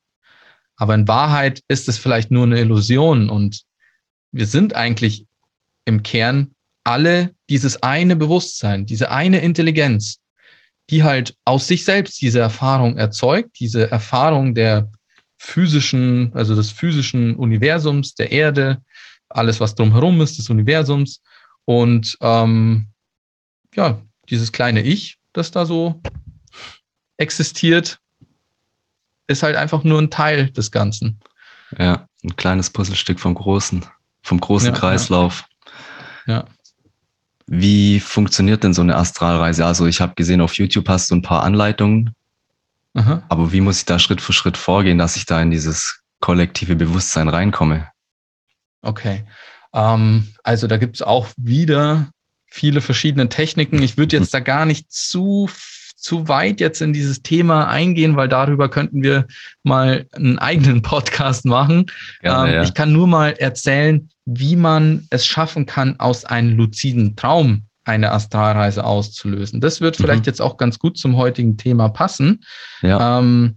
Aber in Wahrheit ist es vielleicht nur eine Illusion und wir sind eigentlich im Kern alle dieses eine Bewusstsein, diese eine Intelligenz, die halt aus sich selbst diese Erfahrung erzeugt, diese Erfahrung der physischen, also des physischen Universums, der Erde, alles, was drumherum ist, des Universums. Und ähm, ja, dieses kleine Ich, das da so existiert, ist halt einfach nur ein Teil des Ganzen. Ja, ein kleines Puzzlestück vom großen, vom großen ja, Kreislauf. Ja. ja. Wie funktioniert denn so eine Astralreise? Also ich habe gesehen, auf YouTube hast du ein paar Anleitungen. Aha. Aber wie muss ich da Schritt für Schritt vorgehen, dass ich da in dieses kollektive Bewusstsein reinkomme? Okay. Ähm, also da gibt es auch wieder viele verschiedene Techniken. Ich würde jetzt da gar nicht zu zu weit jetzt in dieses Thema eingehen, weil darüber könnten wir mal einen eigenen Podcast machen. Gerne, ähm, ja. Ich kann nur mal erzählen, wie man es schaffen kann, aus einem luziden Traum eine Astralreise auszulösen. Das wird vielleicht mhm. jetzt auch ganz gut zum heutigen Thema passen. Ja. Ähm,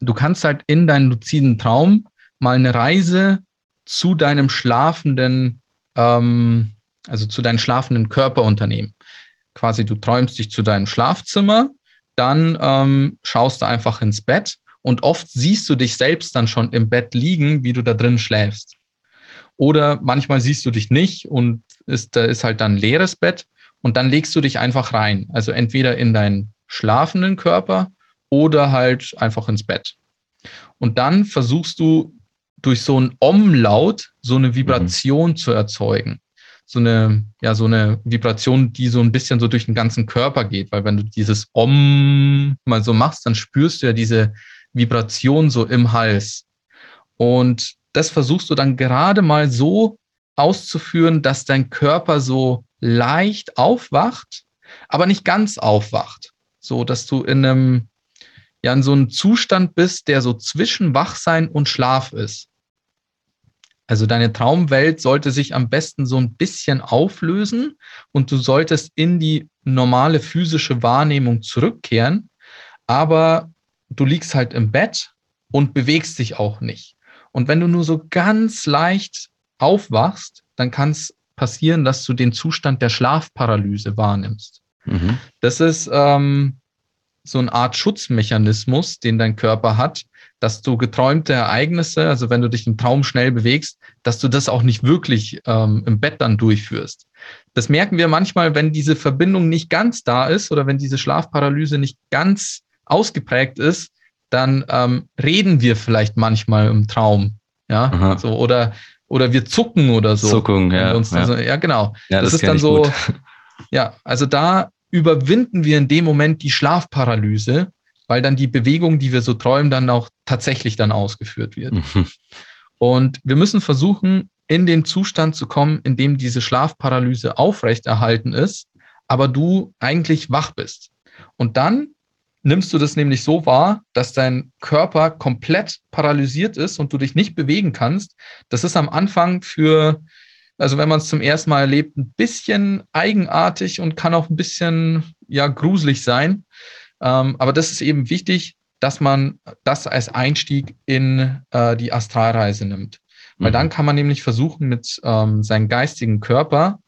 du kannst halt in deinen luziden Traum mal eine Reise zu deinem schlafenden ähm, also zu deinem schlafenden Körper unternehmen. Quasi du träumst dich zu deinem Schlafzimmer, dann ähm, schaust du einfach ins Bett und oft siehst du dich selbst dann schon im Bett liegen, wie du da drin schläfst. Oder manchmal siehst du dich nicht und ist, da ist halt dann ein leeres Bett und dann legst du dich einfach rein. Also entweder in deinen schlafenden Körper oder halt einfach ins Bett. Und dann versuchst du durch so einen Om-Laut so eine Vibration mhm. zu erzeugen so eine, ja, so eine Vibration, die so ein bisschen so durch den ganzen Körper geht, weil wenn du dieses Om mal so machst, dann spürst du ja diese Vibration so im Hals. Und das versuchst du dann gerade mal so auszuführen, dass dein Körper so leicht aufwacht, aber nicht ganz aufwacht. So, dass du in einem, ja, in so einem Zustand bist, der so zwischen Wachsein und Schlaf ist. Also deine Traumwelt sollte sich am besten so ein bisschen auflösen und du solltest in die normale physische Wahrnehmung zurückkehren, aber du liegst halt im Bett und bewegst dich auch nicht. Und wenn du nur so ganz leicht aufwachst, dann kann es passieren, dass du den Zustand der Schlafparalyse wahrnimmst. Mhm. Das ist ähm, so eine Art Schutzmechanismus, den dein Körper hat, dass du geträumte Ereignisse, also wenn du dich im Traum schnell bewegst, dass du das auch nicht wirklich ähm, im Bett dann durchführst. Das merken wir manchmal, wenn diese Verbindung nicht ganz da ist oder wenn diese Schlafparalyse nicht ganz ausgeprägt ist, dann ähm, reden wir vielleicht manchmal im Traum. Ja, so oder oder wir zucken oder so. Zuckung, ja. ja. So, ja, genau. Ja, das, das ist dann so. Gut. Ja, also da überwinden wir in dem Moment die Schlafparalyse weil dann die Bewegung, die wir so träumen, dann auch tatsächlich dann ausgeführt wird. Mhm. Und wir müssen versuchen, in den Zustand zu kommen, in dem diese Schlafparalyse aufrechterhalten ist, aber du eigentlich wach bist. Und dann nimmst du das nämlich so wahr, dass dein Körper komplett paralysiert ist und du dich nicht bewegen kannst. Das ist am Anfang für also wenn man es zum ersten Mal erlebt, ein bisschen eigenartig und kann auch ein bisschen ja gruselig sein. Ähm, aber das ist eben wichtig, dass man das als Einstieg in äh, die Astralreise nimmt. Weil mhm. dann kann man nämlich versuchen, mit ähm, seinem geistigen Körper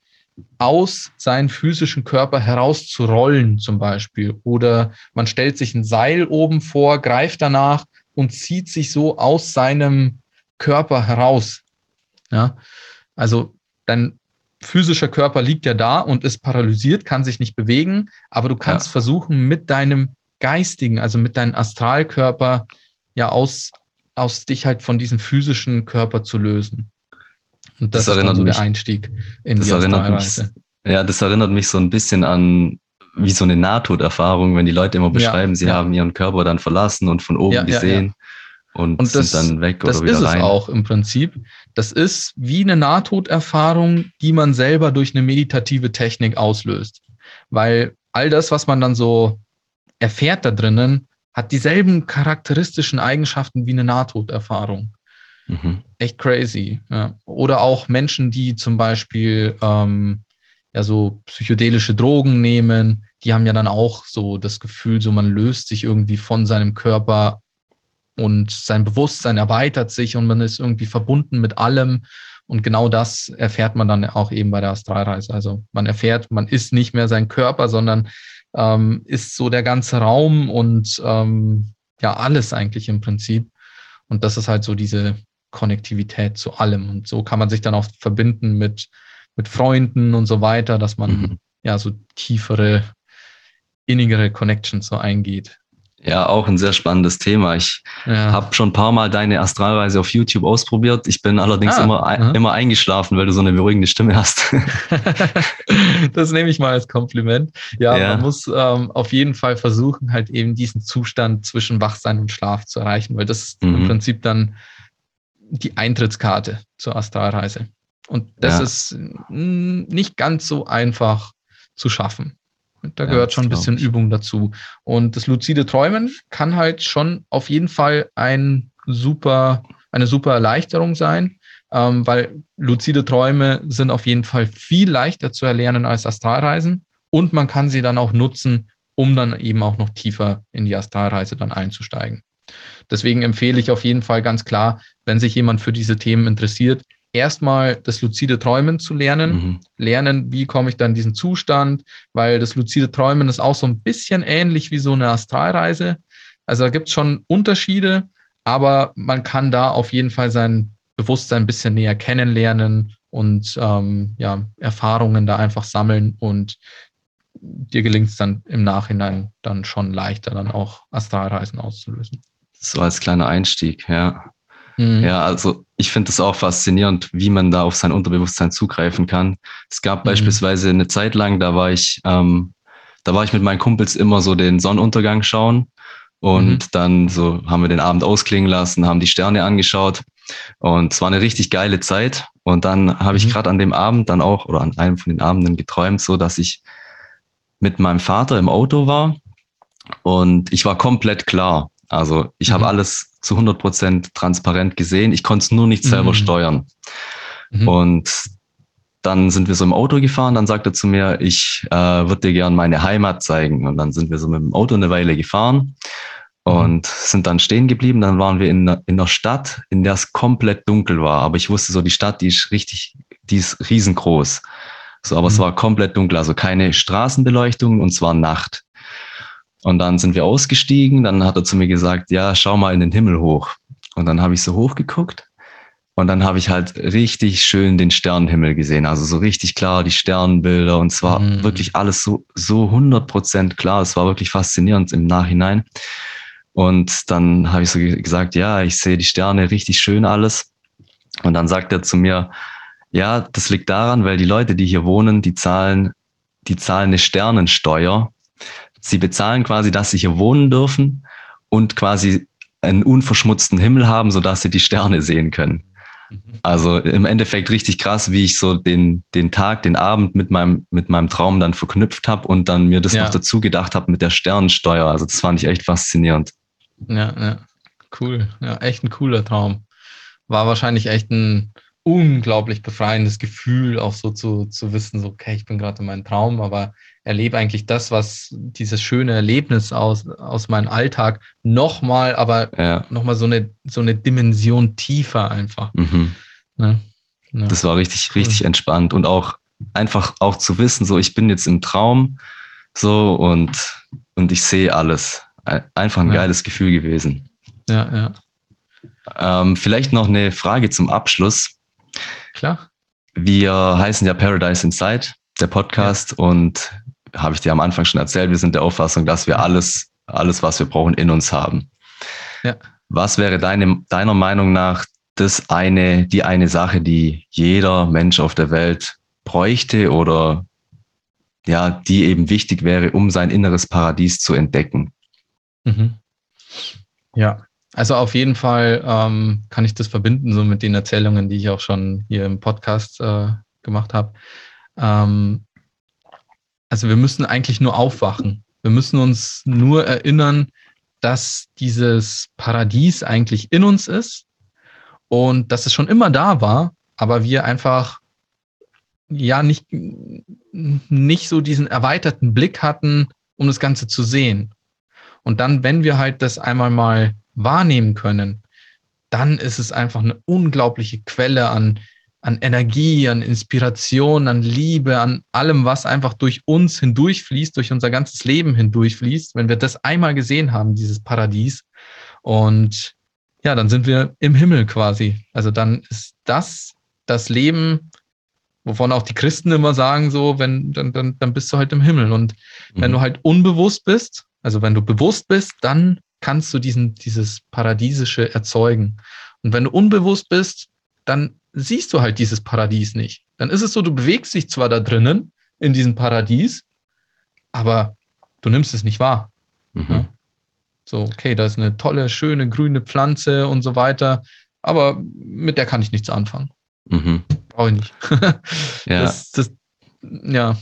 aus seinem physischen Körper herauszurollen zum Beispiel. Oder man stellt sich ein Seil oben vor, greift danach und zieht sich so aus seinem Körper heraus. Ja, also dein physischer Körper liegt ja da und ist paralysiert, kann sich nicht bewegen, aber du kannst ja. versuchen, mit deinem geistigen, also mit deinem Astralkörper, ja, aus, aus dich halt von diesem physischen Körper zu lösen. Und das, das ist dann so mich, der Einstieg in das die Astralreise. Mich, ja, das erinnert mich so ein bisschen an wie so eine Nahtoderfahrung, wenn die Leute immer beschreiben, ja, sie ja. haben ihren Körper dann verlassen und von oben ja, gesehen und, und das, sind dann weg oder wieder rein. Das ist es auch im Prinzip. Das ist wie eine Nahtoderfahrung, die man selber durch eine meditative Technik auslöst. Weil all das, was man dann so erfährt da drinnen, hat dieselben charakteristischen Eigenschaften wie eine Nahtoderfahrung. Mhm. Echt crazy. Ja. Oder auch Menschen, die zum Beispiel ähm, ja so psychedelische Drogen nehmen, die haben ja dann auch so das Gefühl, so man löst sich irgendwie von seinem Körper und sein Bewusstsein erweitert sich und man ist irgendwie verbunden mit allem. Und genau das erfährt man dann auch eben bei der Astralreise. Also man erfährt, man ist nicht mehr sein Körper, sondern ähm, ist so der ganze Raum und ähm, ja, alles eigentlich im Prinzip. Und das ist halt so diese Konnektivität zu allem. Und so kann man sich dann auch verbinden mit, mit Freunden und so weiter, dass man mhm. ja so tiefere, innigere Connections so eingeht. Ja, auch ein sehr spannendes Thema. Ich ja. habe schon ein paar Mal deine Astralreise auf YouTube ausprobiert. Ich bin allerdings ah, immer, immer eingeschlafen, weil du so eine beruhigende Stimme hast. das nehme ich mal als Kompliment. Ja, ja. man muss ähm, auf jeden Fall versuchen, halt eben diesen Zustand zwischen Wachsein und Schlaf zu erreichen, weil das ist mhm. im Prinzip dann die Eintrittskarte zur Astralreise. Und das ja. ist nicht ganz so einfach zu schaffen. Da gehört ja, schon ein bisschen Übung dazu. Und das luzide Träumen kann halt schon auf jeden Fall ein super, eine super Erleichterung sein, ähm, weil luzide Träume sind auf jeden Fall viel leichter zu erlernen als Astralreisen. Und man kann sie dann auch nutzen, um dann eben auch noch tiefer in die Astralreise dann einzusteigen. Deswegen empfehle ich auf jeden Fall ganz klar, wenn sich jemand für diese Themen interessiert, erstmal das luzide Träumen zu lernen. Mhm. Lernen, wie komme ich dann in diesen Zustand, weil das luzide Träumen ist auch so ein bisschen ähnlich wie so eine Astralreise. Also da gibt es schon Unterschiede, aber man kann da auf jeden Fall sein Bewusstsein ein bisschen näher kennenlernen und ähm, ja, Erfahrungen da einfach sammeln und dir gelingt es dann im Nachhinein dann schon leichter, dann auch Astralreisen auszulösen. So als kleiner Einstieg, ja. Mhm. Ja, also ich finde es auch faszinierend, wie man da auf sein Unterbewusstsein zugreifen kann. Es gab mhm. beispielsweise eine Zeit lang, da war ich, ähm, da war ich mit meinen Kumpels immer so den Sonnenuntergang schauen und mhm. dann so haben wir den Abend ausklingen lassen, haben die Sterne angeschaut und es war eine richtig geile Zeit. Und dann habe ich mhm. gerade an dem Abend dann auch oder an einem von den Abenden geträumt, so dass ich mit meinem Vater im Auto war und ich war komplett klar. Also ich mhm. habe alles zu 100 Prozent transparent gesehen. Ich konnte es nur nicht selber mhm. steuern. Mhm. Und dann sind wir so im Auto gefahren, dann sagt er zu mir, ich äh, würde dir gern meine Heimat zeigen. Und dann sind wir so mit dem Auto eine Weile gefahren mhm. und sind dann stehen geblieben. Dann waren wir in, in einer Stadt, in der es komplett dunkel war. Aber ich wusste so, die Stadt, die ist richtig, die ist riesengroß. So, aber mhm. es war komplett dunkel, also keine Straßenbeleuchtung und es war Nacht. Und dann sind wir ausgestiegen. Dann hat er zu mir gesagt, ja, schau mal in den Himmel hoch. Und dann habe ich so hochgeguckt. Und dann habe ich halt richtig schön den Sternenhimmel gesehen. Also so richtig klar die Sternbilder. Und zwar mhm. wirklich alles so, so 100 Prozent klar. Es war wirklich faszinierend im Nachhinein. Und dann habe ich so gesagt, ja, ich sehe die Sterne richtig schön alles. Und dann sagt er zu mir, ja, das liegt daran, weil die Leute, die hier wohnen, die zahlen, die zahlen eine Sternensteuer Sie bezahlen quasi, dass sie hier wohnen dürfen und quasi einen unverschmutzten Himmel haben, sodass sie die Sterne sehen können. Mhm. Also im Endeffekt richtig krass, wie ich so den, den Tag, den Abend mit meinem, mit meinem Traum dann verknüpft habe und dann mir das ja. noch dazu gedacht habe mit der Sternensteuer. Also das fand ich echt faszinierend. Ja, ja, cool. Ja, echt ein cooler Traum. War wahrscheinlich echt ein unglaublich befreiendes Gefühl, auch so zu, zu wissen, so, okay, ich bin gerade in meinem Traum, aber erlebe eigentlich das, was dieses schöne Erlebnis aus, aus meinem Alltag nochmal, aber ja. nochmal so eine, so eine Dimension tiefer einfach. Mhm. Ne? Ja. Das war richtig, richtig mhm. entspannt und auch einfach auch zu wissen, so, ich bin jetzt im Traum, so, und, und ich sehe alles. Einfach ein ja. geiles Gefühl gewesen. Ja, ja. Ähm, vielleicht noch eine Frage zum Abschluss. Klar. Wir heißen ja Paradise Inside, der Podcast, ja. und habe ich dir am Anfang schon erzählt, wir sind der Auffassung, dass wir alles, alles, was wir brauchen, in uns haben. Ja. Was wäre deine, deiner Meinung nach das eine, die eine Sache, die jeder Mensch auf der Welt bräuchte oder ja, die eben wichtig wäre, um sein inneres Paradies zu entdecken? Mhm. Ja, also auf jeden Fall ähm, kann ich das verbinden, so mit den Erzählungen, die ich auch schon hier im Podcast äh, gemacht habe. Ähm, also wir müssen eigentlich nur aufwachen. Wir müssen uns nur erinnern, dass dieses Paradies eigentlich in uns ist und dass es schon immer da war, aber wir einfach ja nicht, nicht so diesen erweiterten Blick hatten, um das Ganze zu sehen. Und dann, wenn wir halt das einmal mal wahrnehmen können, dann ist es einfach eine unglaubliche Quelle an, an Energie, an Inspiration, an Liebe, an allem, was einfach durch uns hindurchfließt, durch unser ganzes Leben hindurchfließt, wenn wir das einmal gesehen haben, dieses Paradies. Und ja, dann sind wir im Himmel quasi. Also dann ist das das Leben, wovon auch die Christen immer sagen, so, wenn, dann, dann, dann bist du halt im Himmel. Und mhm. wenn du halt unbewusst bist, also wenn du bewusst bist, dann kannst du diesen, dieses Paradiesische erzeugen. Und wenn du unbewusst bist, dann siehst du halt dieses Paradies nicht. Dann ist es so, du bewegst dich zwar da drinnen in diesem Paradies, aber du nimmst es nicht wahr. Mhm. So, okay, da ist eine tolle, schöne grüne Pflanze und so weiter, aber mit der kann ich nichts anfangen. Mhm. Brauche ich nicht. ja. Das, das, ja,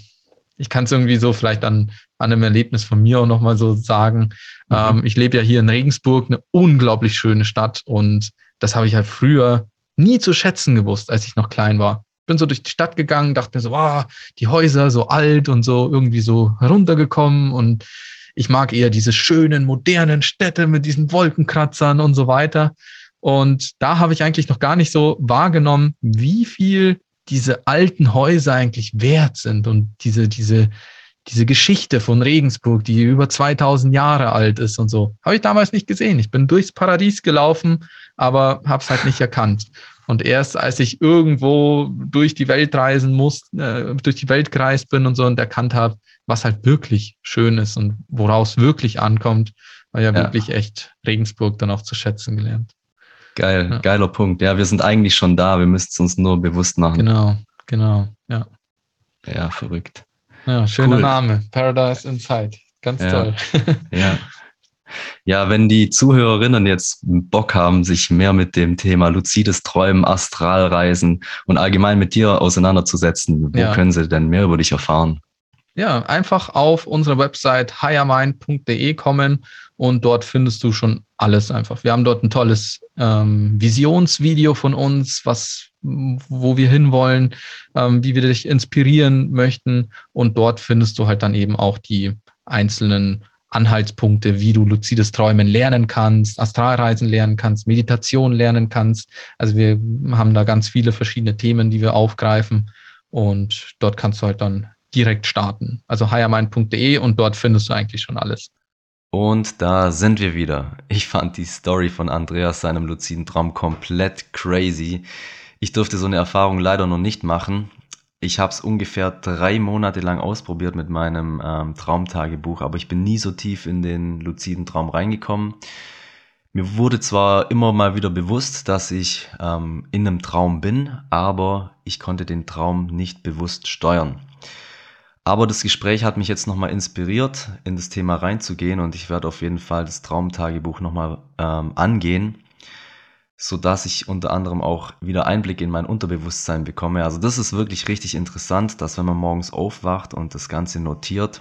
ich kann es irgendwie so vielleicht an, an einem Erlebnis von mir auch nochmal so sagen. Mhm. Ähm, ich lebe ja hier in Regensburg, eine unglaublich schöne Stadt und das habe ich halt früher nie zu schätzen gewusst, als ich noch klein war. Bin so durch die Stadt gegangen, dachte mir so, wow, die Häuser so alt und so irgendwie so heruntergekommen und ich mag eher diese schönen, modernen Städte mit diesen Wolkenkratzern und so weiter. Und da habe ich eigentlich noch gar nicht so wahrgenommen, wie viel diese alten Häuser eigentlich wert sind und diese, diese, diese Geschichte von Regensburg, die über 2000 Jahre alt ist und so, habe ich damals nicht gesehen. Ich bin durchs Paradies gelaufen, aber habe es halt nicht erkannt. Und erst als ich irgendwo durch die Welt reisen muss, äh, durch die Welt gereist bin und so und erkannt habe, was halt wirklich schön ist und woraus wirklich ankommt, war ja, ja. wirklich echt Regensburg dann auch zu schätzen gelernt. Geil, ja. geiler Punkt. Ja, wir sind eigentlich schon da, wir müssen es uns nur bewusst machen. Genau, genau, ja. Ja, verrückt. Ja, schöner cool. Name. Paradise Inside. Ganz ja. toll. ja. Ja, wenn die Zuhörerinnen jetzt Bock haben, sich mehr mit dem Thema luzides Träumen, Astralreisen und allgemein mit dir auseinanderzusetzen, wo ja. können sie denn mehr über dich erfahren? Ja, einfach auf unsere Website highermind.de kommen und dort findest du schon alles einfach. Wir haben dort ein tolles ähm, Visionsvideo von uns, was, wo wir hinwollen, ähm, wie wir dich inspirieren möchten und dort findest du halt dann eben auch die einzelnen Anhaltspunkte, wie du luzides Träumen lernen kannst, Astralreisen lernen kannst, Meditation lernen kannst. Also wir haben da ganz viele verschiedene Themen, die wir aufgreifen und dort kannst du halt dann direkt starten. Also highermind.de und dort findest du eigentlich schon alles. Und da sind wir wieder. Ich fand die Story von Andreas seinem luziden Traum komplett crazy. Ich durfte so eine Erfahrung leider noch nicht machen. Ich habe es ungefähr drei Monate lang ausprobiert mit meinem ähm, Traumtagebuch, aber ich bin nie so tief in den luziden Traum reingekommen. Mir wurde zwar immer mal wieder bewusst, dass ich ähm, in einem Traum bin, aber ich konnte den Traum nicht bewusst steuern. Aber das Gespräch hat mich jetzt nochmal inspiriert, in das Thema reinzugehen und ich werde auf jeden Fall das Traumtagebuch nochmal ähm, angehen, so dass ich unter anderem auch wieder Einblick in mein Unterbewusstsein bekomme. Also das ist wirklich richtig interessant, dass wenn man morgens aufwacht und das Ganze notiert,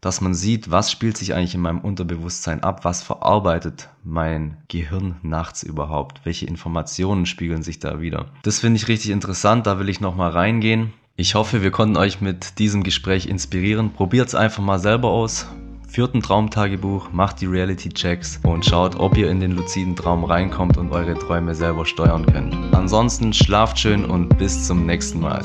dass man sieht, was spielt sich eigentlich in meinem Unterbewusstsein ab, was verarbeitet mein Gehirn nachts überhaupt, welche Informationen spiegeln sich da wieder. Das finde ich richtig interessant, da will ich nochmal reingehen. Ich hoffe, wir konnten euch mit diesem Gespräch inspirieren. Probiert es einfach mal selber aus. Führt ein Traumtagebuch, macht die Reality-Checks und schaut, ob ihr in den luziden Traum reinkommt und eure Träume selber steuern könnt. Ansonsten schlaft schön und bis zum nächsten Mal.